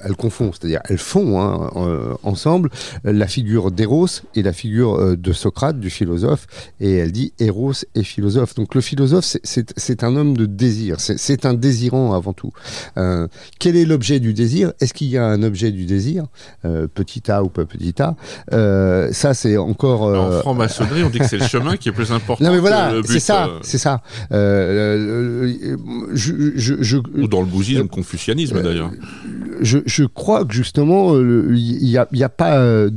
euh, elle confond, c'est-à-dire elles font hein, euh, ensemble la figure d'Eros et la figure euh, de Socrate, du philosophe, et elle dit Eros et philosophe. Donc le philosophe, c'est- un homme de désir, c'est- un désirant avant tout. Euh, quel est l'objet du désir? Est-ce qu'il y a un objet du désir? Euh, Petit a ou pas petit a Ça, c'est encore... En franc-maçonnerie, on dit que c'est le chemin qui est plus important non mais voilà, c'est ça, c'est ça. Le- le- je, je, je, ou dans le bouddhisme, le confucianisme d'ailleurs. je, je crois que justement, euh, il n'y a, y a pas euh,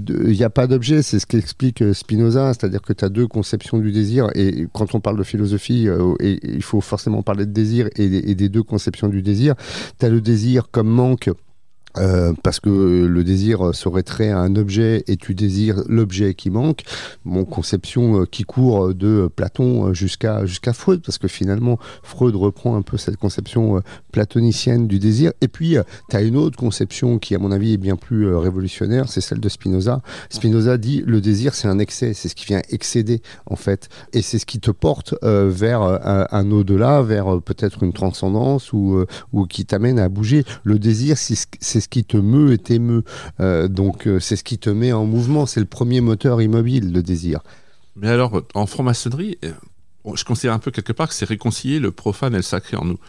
pas d'objet, c'est ce qu'explique euh, Spinoza, c'est-à-dire que tu as deux conceptions du désir, et quand on parle de philosophie, et, il faut forcément parler de désir et, et des deux conceptions du désir. Tu as le désir comme manque. Euh, parce que le désir serait trait à un objet et tu désires l'objet qui manque. Mon conception euh, qui court de Platon euh, jusqu'à jusqu'à Freud, parce que finalement Freud reprend un peu cette conception platonicienne du désir. Et puis, tu as une autre conception qui, à mon avis, est bien plus révolutionnaire, c'est celle de Spinoza. Spinoza dit le désir, c'est un excès, c'est ce qui vient excéder, en fait. Et c'est ce qui te porte vers un, un au-delà, vers peut-être une transcendance ou, ou qui t'amène à bouger. Le désir, c'est ce, c'est ce qui te meut et t'émeut. Euh, donc, euh, c'est ce qui te met en mouvement. C'est le premier moteur immobile, le désir. Mais alors, en franc-maçonnerie, euh, je considère un peu quelque part que c'est réconcilier le profane et le sacré en nous.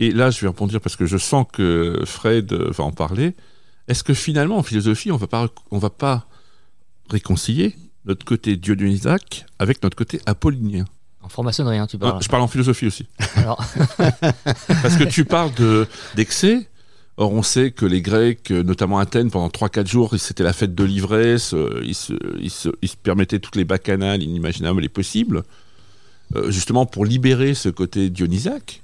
Et là, je vais rebondir parce que je sens que Fred va en parler. Est-ce que finalement, en philosophie, on on va pas réconcilier notre côté dionysaque avec notre côté apollinien? En franc-maçonnerie, hein, tu Ah, parles. Je parle en philosophie aussi. Alors, Parce que tu parles de- d'excès. Or, on sait que les Grecs, euh, notamment Athènes, pendant 3-4 jours, c'était la fête de l'ivresse, euh, ils, se, ils, se, ils se permettaient toutes les bacchanales inimaginables et possibles, euh, justement pour libérer ce côté dionysaque.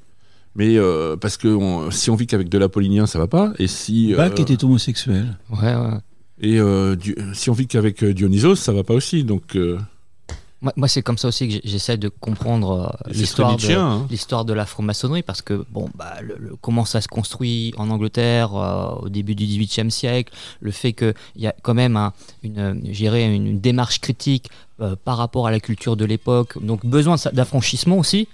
Mais euh, parce que on- si on vit qu'avec de l'apollinien, ça va pas. Et si, euh, était homosexuel. ouais, ouais. et, euh, si on vit qu'avec Dionysos, ça va pas aussi. Donc, euh, Moi, moi, c'est comme ça aussi que j'essaie de comprendre euh, l'histoire de, hein. l'histoire de la franc-maçonnerie parce que bon bah le- le- comment ça se construit en Angleterre euh, au début du XVIIIe siècle le fait qu'il y a quand même un, une, une, une démarche critique euh, par rapport à la culture de l'époque donc besoin d'affranchissement aussi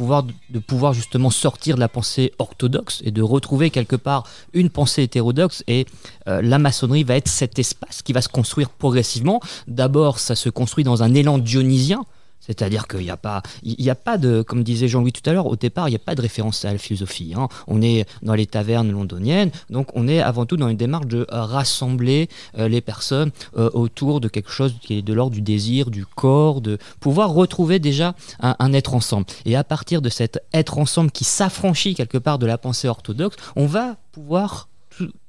de pouvoir justement sortir de la pensée orthodoxe et de retrouver quelque part une pensée hétérodoxe et euh, la maçonnerie va être cet espace qui va se construire progressivement. D'abord ça se construit dans un élan dionysien c'est-à-dire qu'il n'y a pas, il y a pas de, comme disait Jean-Louis tout à l'heure, au départ, il n'y a pas de référence à la philosophie. hein. On est dans les tavernes londoniennes, donc on est avant tout dans une démarche de rassembler euh, les personnes euh, autour de quelque chose qui est de l'ordre du désir, du corps, de pouvoir retrouver déjà un, être ensemble. Et à partir de cet être ensemble qui s'affranchit quelque part de la pensée orthodoxe, on va pouvoir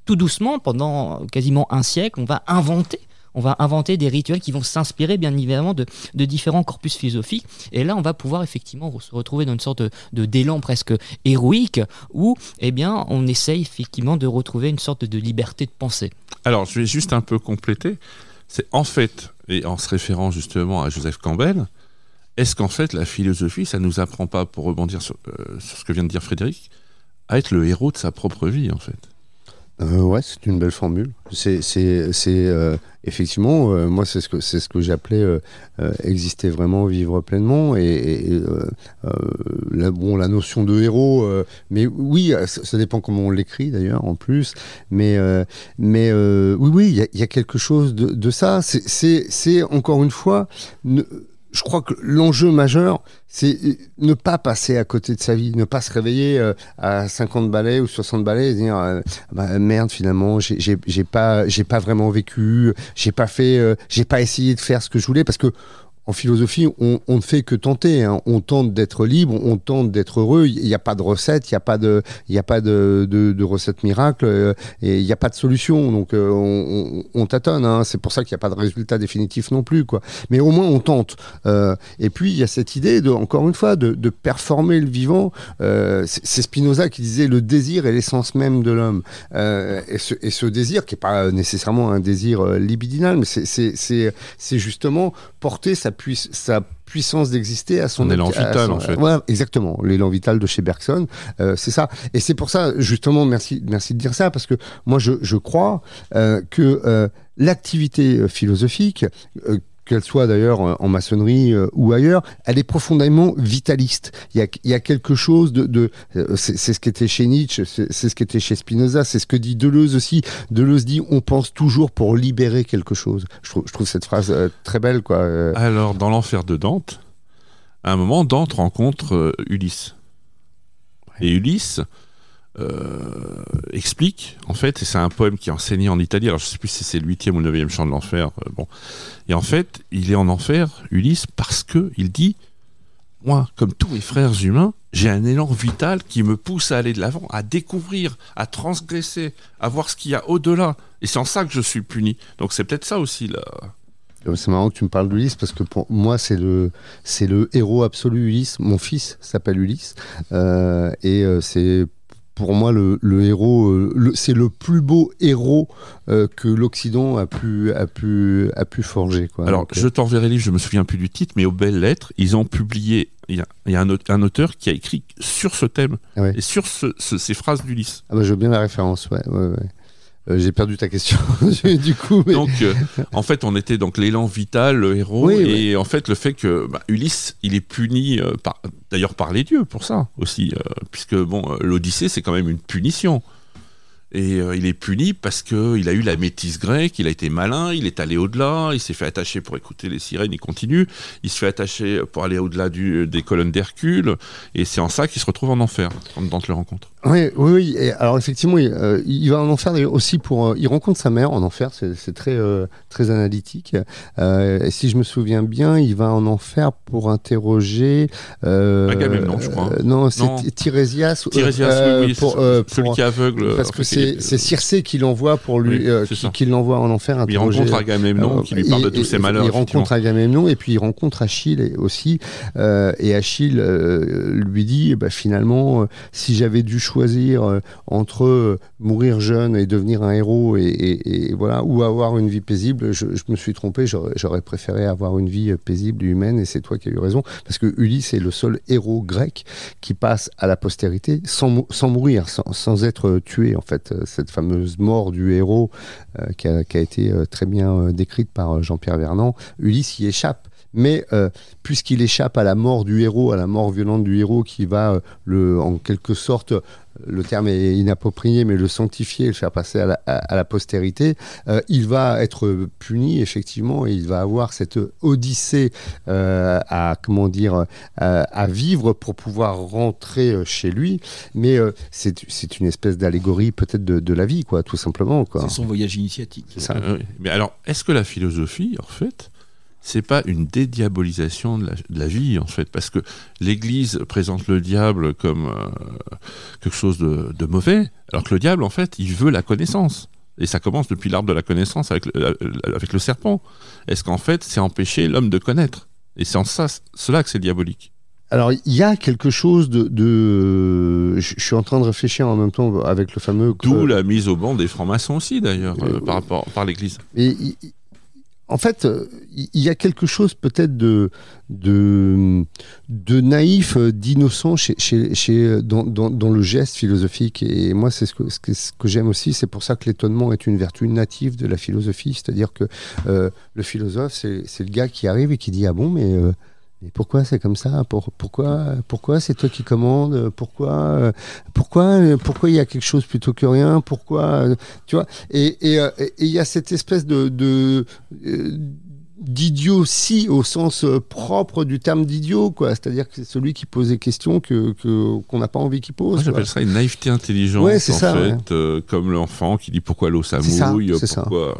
tout doucement, pendant quasiment un siècle, on va inventer on va inventer des rituels qui vont s'inspirer bien évidemment de, différents corpus philosophiques. Et là, on va pouvoir effectivement se retrouver dans une sorte de- d'élan presque héroïque où, eh bien, on essaye effectivement de retrouver une sorte de liberté de pensée. Alors, je vais juste un peu compléter. C'est en fait, et en se référant justement à Joseph Campbell, est-ce qu'en fait la philosophie, ça nous apprend pas, pour rebondir euh, sur ce que vient de dire Frédéric, à être le héros de sa propre vie en fait? Euh, ouais, c'est une belle formule. C'est, c'est, c'est euh, effectivement, euh, moi, c'est ce que c'est ce que j'appelais euh, euh, exister vraiment, vivre pleinement. Et, et, euh, la, bon, la notion de héros, mais oui, ça, dépend comment on l'écrit d'ailleurs, en plus. Mais, mais oui, oui, il y y, a quelque chose de, de ça. C'est, c'est, c'est encore une fois. ne- je crois que l'enjeu majeur, c'est ne pas passer à côté de sa vie, ne pas se réveiller euh, à 50 balais ou 60 balais et dire euh, bah, merde finalement j'ai pas j'ai pas vraiment vécu j'ai pas fait euh, j'ai pas essayé de faire ce que je voulais parce que en philosophie, on, ne fait que tenter. hein. On tente d'être libre, on tente d'être heureux. Il n'y a pas de recette, il n'y a pas de, il a pas de, recette miracle, euh, et il n'y a pas de solution. Donc euh, on, on, on tâtonne. hein. C'est pour ça qu'il n'y a pas de résultat définitif non plus. Mais au moins on tente. Euh, et puis il y a cette idée encore une fois, de, performer le vivant. C'est Spinoza qui disait le désir est l'essence même de l'homme. Et, ce, et ce désir, qui n'est pas nécessairement un désir libidinal, mais c'est justement porter sa, sa puissance d'exister à son élan vital, son- en fait. Ouais, exactement, l'élan vital de chez Bergson, euh, c'est ça. Et c'est pour ça, justement, merci, merci de dire ça, parce que moi, je, je crois euh, que euh, l'activité philosophique, qu'elle soit d'ailleurs en maçonnerie euh, ou ailleurs, elle est profondément vitaliste. Il y a, quelque chose de, euh, c'est ce qui était chez Nietzsche, c'est ce qui était chez Spinoza, c'est ce que dit Deleuze aussi. Deleuze dit on pense toujours pour libérer quelque chose. Je trouve, cette phrase euh, très belle quoi. Alors, dans l'enfer de Dante, à un moment, Dante rencontre Ulysse. Et Ulysse euh, explique, en fait, et c'est un poème qui est enseigné en Italie, alors je sais plus si c'est le huitième ou le neuvième chant de l'enfer, euh, bon. Et en fait, il est en enfer, Ulysse, parce que il dit, moi, comme tous mes frères humains, j'ai un élan vital qui me pousse à aller de l'avant, à découvrir, à transgresser, à voir ce qu'il y a au-delà. Et c'est en ça que je suis puni. Donc c'est peut-être ça aussi, là. C'est marrant que tu me parles d'Ulysse parce que pour moi c'est le c'est le héros absolu Ulysse. Mon fils s'appelle Ulysse euh, et c'est pour moi le, le héros. euh, c'est le plus beau héros euh, que l'Occident a pu a pu a pu forger quoi. Alors, Donc, je t'enverrai le livre, je me souviens plus du titre, mais aux belles lettres, ils ont publié. Il y a, il y a un, aute- un auteur qui a écrit sur ce thème Ah ouais. et sur ce- ce- ces phrases d'Ulysse. ah bah, je veux bien la référence. Ouais, ouais, ouais. Euh, J'ai perdu ta question du coup. Mais... Donc, euh, en fait, on était donc l'élan vital, le héros, Oui, et en fait, le fait que bah, Ulysse, il est puni, euh, par- d'ailleurs par les dieux pour ça aussi, puisque bon, l'Odyssée, c'est quand même une punition. Et il est puni parce que il a eu la métisse grecque, il a été malin, il est allé au-delà, il s'est fait attacher pour écouter les sirènes, il continue, il se fait attacher pour aller au-delà des colonnes d'Hercule, et c'est en ça qu'il se retrouve en enfer, quand Dante le rencontre. Oui, oui, oui. Et alors effectivement, il, euh, il va en enfer aussi pour. euh, il rencontre sa mère en enfer. C'est très euh, très analytique. Euh, et si je me souviens bien, il va en enfer pour interroger. Euh, Agamemnon, je crois. euh, non, c'est Tirésias. Tirésias, oui, oui, pour, celui pour- qui est aveugle. Parce que c'est c'est Circé qui l'envoie pour lui, Oui, euh, qui, l'envoie en enfer Il rencontre Agamemnon qui lui parle de et- tous ses malheurs. Il rencontre Agamemnon et puis il rencontre Achille aussi. euh, et Achille euh, lui dit bah, finalement, si j'avais dû choisir euh, entre euh, mourir jeune et devenir un héros et, voilà, ou avoir une vie paisible, je, me suis trompé. J'aurais préféré avoir une vie euh, paisible humaine et c'est toi qui as eu raison. Parce que Ulysse est le seul héros grec qui passe à la postérité sans, mou- sans mourir, sans, être tué en fait. Cette fameuse mort du héros qui, a, été très bien décrite par Jean-Pierre Vernant, Ulysse y échappe. Mais euh, puisqu'il échappe à la mort du héros, à la mort violente du héros qui va, euh, le, en quelque sorte, euh, le terme est inapproprié, mais le sanctifier, le faire passer à la, à- à la postérité, euh, il va être puni, effectivement, et il va avoir cette odyssée euh, à, comment dire, à, à vivre pour pouvoir rentrer chez lui. Mais euh, c'est c'est une espèce d'allégorie peut-être de, de la vie, quoi, tout simplement. Quoi. C'est son voyage initiatique. C'est ça. Euh. Mais alors, est-ce que la philosophie, en fait, c'est pas une dédiabolisation de la, de la vie, en fait Parce que l'Église présente le diable comme euh, quelque chose de, de mauvais, alors que le diable, en fait, il veut la connaissance. Et ça commence depuis l'arbre de la connaissance avec le, euh, avec le serpent. Est-ce qu'en fait, c'est empêcher l'homme de connaître? Et c'est en ça, cela que c'est diabolique. Alors, il y a quelque chose de. de- Je suis en train de réfléchir en même temps avec le fameux. D'où la mise au banc des francs-maçons aussi, d'ailleurs, euh, par, rapport, par l'Église. Et en fait, euh, il y a quelque chose peut-être de, naïf, euh, d'innocent chez, chez- dans, le geste philosophique. Et moi, c'est ce que, j'aime aussi. C'est pour ça que l'étonnement est une vertu native de la philosophie. C'est-à-dire que euh, le philosophe, c'est le gars qui arrive et qui dit Ah bon, mais. euh, mais pourquoi c'est comme ça Pour- Pourquoi Pourquoi c'est toi qui commandes Pourquoi euh, Pourquoi euh, Pourquoi il y a quelque chose plutôt que rien Pourquoi euh, Tu vois Et et, euh, et il y a cette espèce de, de d'idiotie au sens propre du terme d'idiot, quoi. C'est-à-dire que c'est celui qui pose des questions que qu'on n'a pas envie qu'il Moi, pose. j'appelle quoi. ça une naïveté intelligente, Ouais, en ça, fait, ouais. euh, comme l'enfant qui dit pourquoi l'eau ça mouille, c'est ça. pourquoi.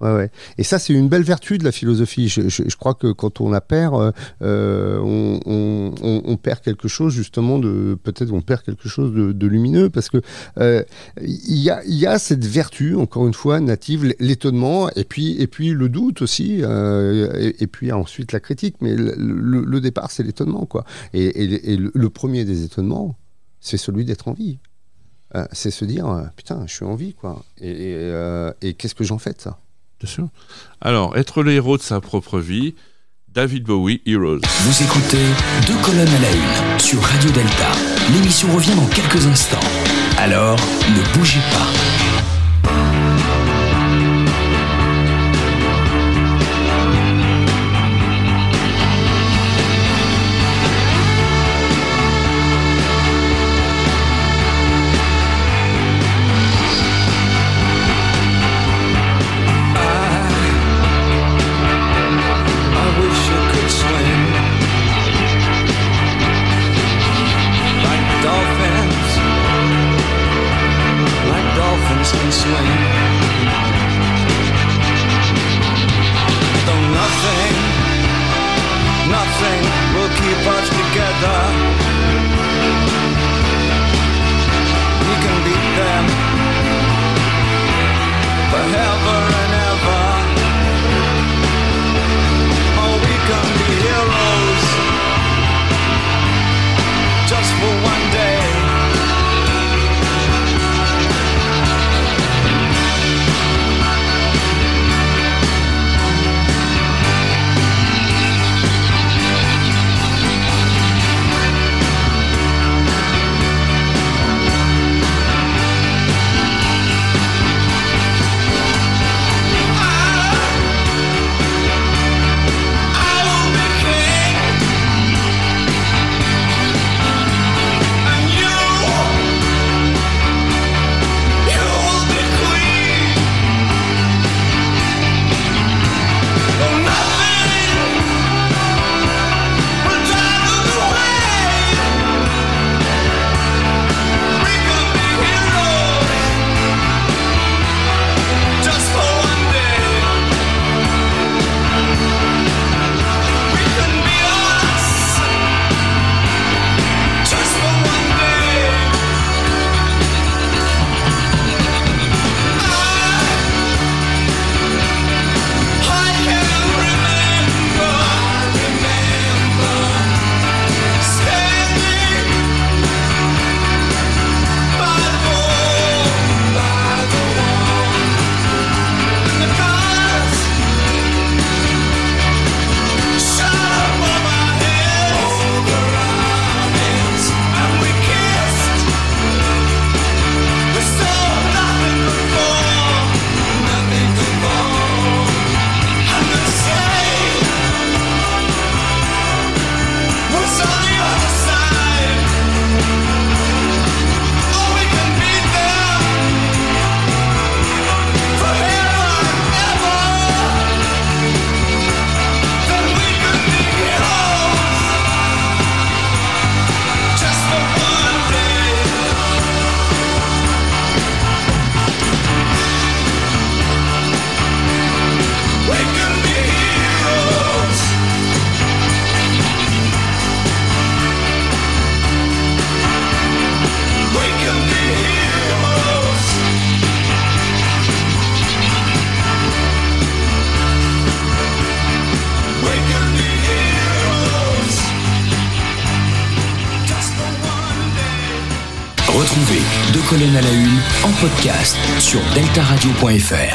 Ouais, ouais. Et ça, c'est une belle vertu de la philosophie. Je, je- crois que quand on la perd, euh, euh, on, on- perd quelque chose justement de peut-être on perd quelque chose de, lumineux parce que euh, il y, a, y a cette vertu encore une fois native, l'étonnement et puis et puis le doute aussi euh, et, puis ensuite la critique. Mais le, départ, c'est l'étonnement quoi. Et, et- le, premier des étonnements, c'est celui d'être en vie. Euh, c'est se dire euh, putain, je suis en vie quoi. Et, euh, et qu'est-ce que j'en fais de ça? Bien sûr. Alors, être le héros de sa propre vie, David Bowie, Heroes. Vous écoutez Deux colonnes à la une sur Radio Delta. L'émission revient dans quelques instants. Alors, ne bougez pas.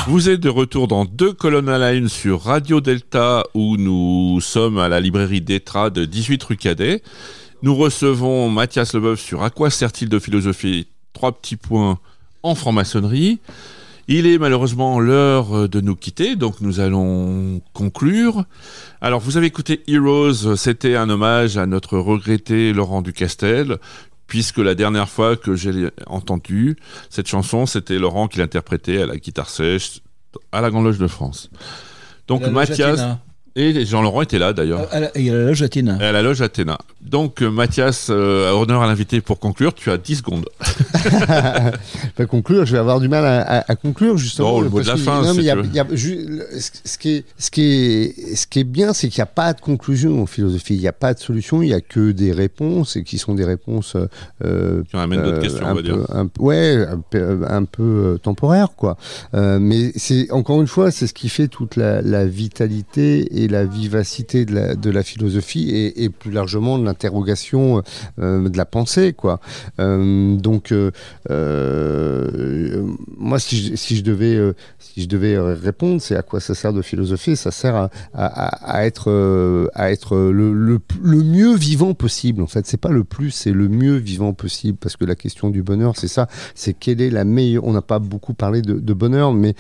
Vous êtes de retour dans deux colonnes à la une sur Radio Delta où nous sommes à la librairie d'Etra de 18 rue Cadet. Nous recevons Mathias Leboeuf sur À quoi sert-il de philosophie Trois petits points en franc-maçonnerie. Il est malheureusement l'heure de nous quitter, donc nous allons conclure. Alors, vous avez écouté Heroes, c'était un hommage à notre regretté Laurent Ducastel, puisque la dernière fois que j'ai entendu cette chanson, c'était Laurent qui l'interprétait à la guitare sèche à la Grande Loge de France. Donc La Mathias Et Jean-Laurent étaient là d'ailleurs. À la- Il y a la loge Athéna. À la loge Athéna. Donc euh, Mathias, euh, honneur à l'invité pour conclure, tu as 10 secondes. Pas conclure, je vais avoir du mal à, à- à conclure justement. Non, le mot de la fin, ce- qui est, qui qui bien, c'est qu'il n'y a pas de conclusion en philosophie. Il n'y a pas de solution. Il n'y a que des réponses et qui sont des réponses. euh, Tu amènes d'autres euh, questions, un on va dire. un peu- ouais, un peu, un peu euh, temporaire, quoi. Euh, mais c'est encore une fois, c'est ce qui fait toute la, la vitalité et la vivacité de la, de la philosophie et, et plus largement de l'interrogation euh, de la pensée, quoi. Euh, donc, euh, moi, si je, si je devais, si je devais répondre, c'est à quoi ça sert de philosopher? Ça sert à, à- à- à être, à être le, le, le mieux vivant possible. En fait, c'est pas le plus, c'est le mieux vivant possible. Parce que la question du bonheur, c'est ça. C'est quelle est la meilleure. On n'a pas beaucoup parlé de, de bonheur, mais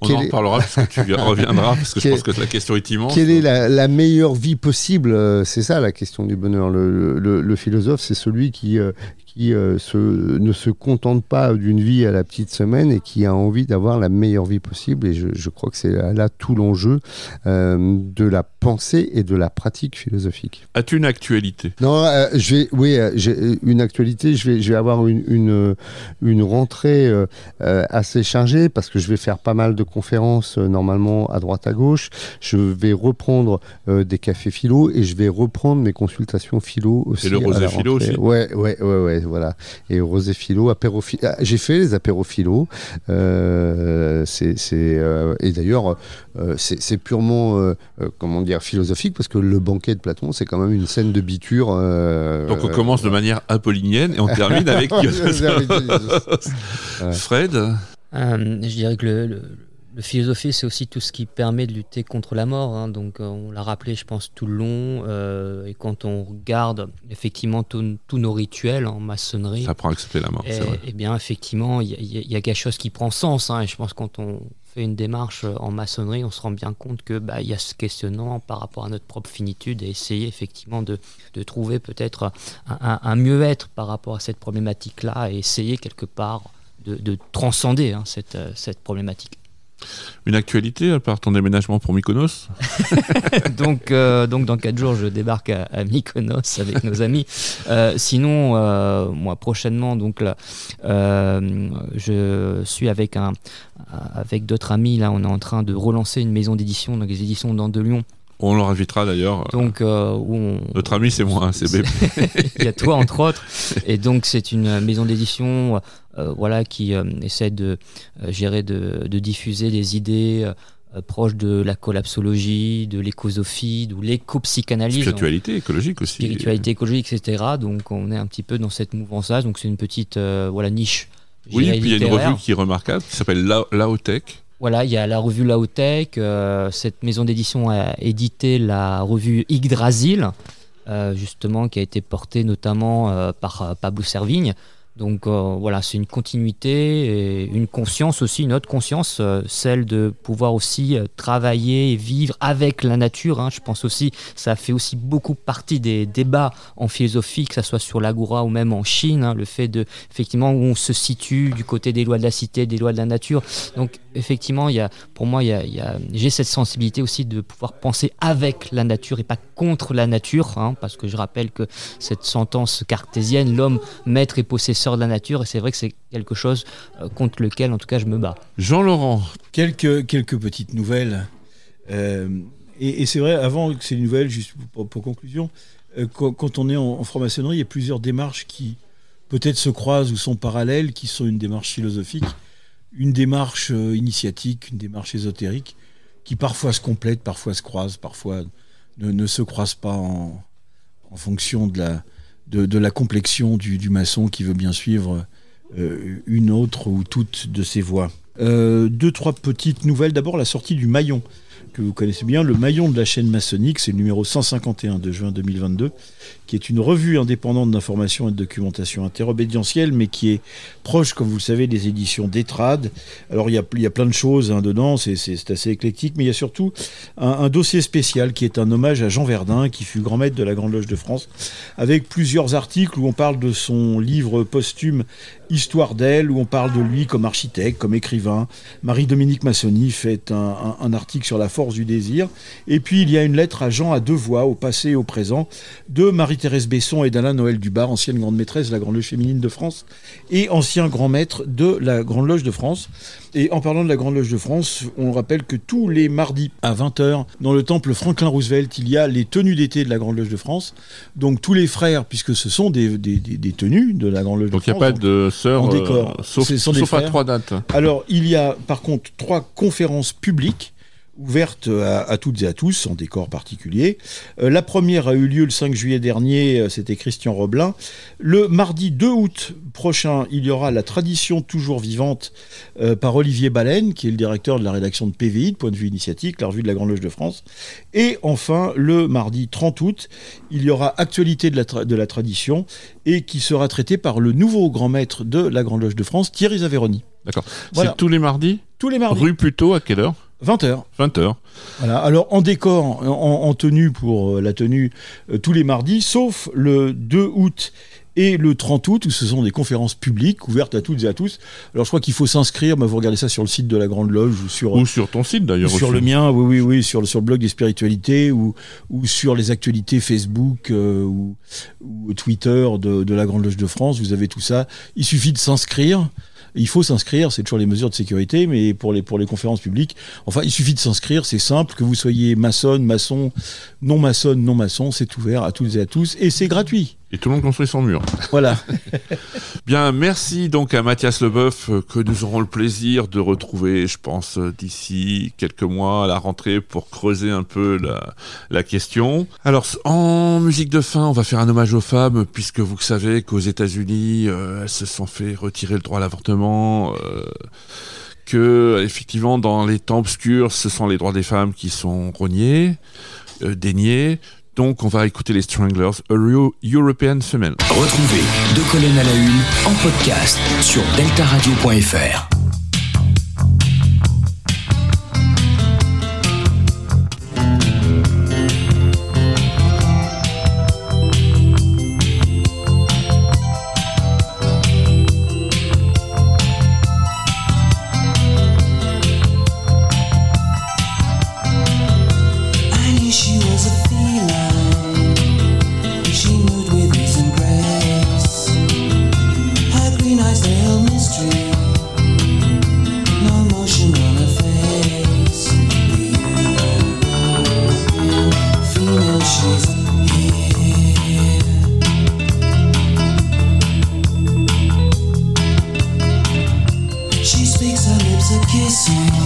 On en reparlera parce que tu reviendras parce que je pense que la question est immense. quelle est la, la meilleure vie possible euh, C'est ça la question du bonheur. Le, le- le philosophe, c'est celui qui, euh, qui euh, se, ne se contente pas d'une vie à la petite semaine et qui a envie d'avoir la meilleure vie possible. Et je, je crois que c'est là, là tout l'enjeu euh, de la pensée et de la pratique philosophique. As-tu une actualité? Non, euh, je vais, oui, euh, j'ai une actualité. Je vais, je vais avoir une, une, une rentrée assez chargée parce que je vais faire pas mal de conférences normalement à droite à gauche. Je vais reprendre euh, des cafés philo et je vais reprendre mes consultations philo aussi. Et le rosé philo rentrée. aussi Ouais, ouais, ouais, ouais, voilà. Et rosé philo, apéro. Ah, J'ai fait les apéros philo. Euh, c'est, c'est, euh, et d'ailleurs, euh, c'est purement, euh, euh, comment dire, philosophique parce que le banquet de Platon, c'est quand même une scène de biture. euh, Donc on euh, commence de manière apollinienne et on termine avec Fred? Euh, je dirais que le, le- le philosophie, c'est aussi tout ce qui permet de lutter contre la mort. hein. Donc, euh, on l'a rappelé, je pense, tout le long. euh, et quand on regarde effectivement tous nos rituels en maçonnerie, Ça prend à accepter la mort, eh, c'est vrai. eh bien, effectivement, il y, a- y quelque chose qui prend sens. hein. et je pense que quand on fait une démarche en maçonnerie, on se rend bien compte que bah, il y a ce questionnement par rapport à notre propre finitude et essayer effectivement de, de trouver peut-être un, un- un mieux-être par rapport à cette problématique-là et essayer quelque part de, de transcender hein, cette, euh, cette problématique. Une actualité à part ton déménagement pour Mykonos? Donc, euh, donc dans 4 jours, je débarque à, Mykonos avec nos amis. Euh, sinon, euh, moi prochainement, donc je suis avec d'autres amis. Là, on est en train de relancer une maison d'édition, donc les éditions dans de Lyon. On leur invitera d'ailleurs. Donc euh, où on, Notre ami, c'est moi, c'est Bébé. il y a toi entre autres. Et donc c'est une maison d'édition euh, voilà, qui euh, essaie de gérer, de, de diffuser des idées proches de la collapsologie, de l'écosophie, de l'éco-psychanalyse. Spiritualité écologique aussi. Spiritualité écologique, etc. Donc on est un petit peu dans cette mouvance-là. Donc c'est une petite voilà, niche. Oui, dirais, puis il y a une revue qui est remarquable qui s'appelle La- Laotech. Voilà, il y a la revue Laotech. euh, cette maison d'édition a édité la revue Yggdrasil, euh, justement, qui a été portée notamment euh, par Pablo Servigne. Donc euh, voilà, c'est une continuité et une conscience aussi, une autre conscience, euh, celle de pouvoir aussi euh, travailler et vivre avec la nature. hein. Je pense aussi, ça fait aussi beaucoup partie des débats en philosophie, que ce soit sur l'agora ou même en Chine, hein, le fait de, effectivement, où on se situe du côté des lois de la cité, des lois de la nature. Donc effectivement, il y a, pour moi, j'ai cette sensibilité aussi de pouvoir penser avec la nature et pas contre la nature, hein, parce que je rappelle que cette sentence cartésienne, l'homme maître et possesseur de la nature, et c'est vrai que c'est quelque chose euh, contre lequel, en tout cas, je me bats. Jean-Laurent, Quelques, quelques petites nouvelles. Euh, et et c'est vrai, avant que ces nouvelles, juste pour, pour conclusion, euh, quand, quand on est en, en franc-maçonnerie, il y a plusieurs démarches qui peut-être se croisent ou sont parallèles, qui sont une démarche philosophique, une démarche initiatique, une démarche ésotérique, qui parfois se complètent, parfois se croisent, parfois ne, ne se croisent pas en, en fonction de la, de, la complexion du, du maçon qui veut bien suivre euh, une autre ou toutes de ses voies. Euh, deux, trois petites nouvelles. D'abord, la sortie du Maillon, que vous connaissez bien. Le Maillon de la chaîne maçonnique, c'est le numéro 151 de juin 2022, qui est une revue indépendante d'information et de documentation interobédientielle, mais qui est proche, comme vous le savez, des éditions d'Etrad. Alors, il y a, y plein de choses hein, dedans, c'est- assez éclectique, mais il y a surtout un dossier spécial qui est un hommage à Jean Verdun, qui fut grand maître de la Grande Loge de France, avec plusieurs articles où on parle de son livre posthume Histoire d'elle, où on parle de lui comme architecte, comme écrivain. Marie-Dominique Massoni fait un, article sur la force du désir. Et puis il y a une lettre à Jean à deux voix, au passé et au présent, de Marie-Thérèse Besson et d'Alain Noël Dubar, ancienne grande maîtresse de la Grande Loge féminine de France et ancien grand maître de la Grande Loge de France. Et en parlant de la Grande Loge de France, on rappelle que tous les mardis à 20h, dans le temple Franklin Roosevelt, il y a les tenues d'été de la Grande Loge de France. Donc tous les frères, puisque ce sont des, des- des- des tenues de la Grande Loge donc de il n'y a France. pas de sœur, en décor. euh, sauf, à trois dates. Alors, il y a par contre trois conférences publiques ouvertes à, à toutes et à tous, en décor particulier. Euh, la première a eu lieu le 5 juillet dernier, euh, c'était Christian Roblin. Le mardi 2 août prochain, il y aura la tradition toujours vivante euh, par Olivier Baleine, qui est le directeur de la rédaction de PVI, de Point de vue initiatique, la revue de la Grande Loge de France. Et enfin, le mardi 30 août, il y aura actualité de la, tra- de la tradition et qui sera traité par le nouveau grand maître de la Grande Loge de France, Thierry Zaveroni. D'accord. Voilà. C'est tous les mardis Tous les mardis. Rue plutôt, à quelle heure 20h. 20h. Voilà. Alors en décor, en, en tenue pour euh, la tenue euh, tous les mardis, sauf le 2 août et le 30 août où ce sont des conférences publiques ouvertes à toutes et à tous. Alors je crois qu'il faut s'inscrire, bah, vous regardez ça sur le site de la Grande Loge ou sur Ou sur ton site d'ailleurs. sur le mien, oui, oui, oui, sur le, sur le blog des spiritualités ou, ou sur les actualités Facebook euh, ou, ou Twitter de, de la Grande Loge de France. Vous avez tout ça. Il suffit de s'inscrire. Il faut s'inscrire, c'est toujours les mesures de sécurité, mais pour les, pour les conférences publiques, enfin, il suffit de s'inscrire, c'est simple, que vous soyez maçon, maçon, non maçon, non maçon, c'est ouvert à toutes et à tous, et c'est gratuit. Et tout le monde construit son mur. Voilà. Bien, merci donc à Mathias Leboeuf que nous aurons le plaisir de retrouver, je pense, d'ici quelques mois à la rentrée pour creuser un peu la, la question. Alors, en musique de fin, on va faire un hommage aux femmes puisque vous savez qu'aux États-Unis, euh, elles se sont fait retirer le droit à l'avortement. euh, que effectivement dans les temps obscurs, ce sont les droits des femmes qui sont rognés, euh, déniés. Donc on va écouter les Stranglers, A Euro- European Female. Retrouvez Deux colonnes à la une en podcast sur deltaradio.fr. see.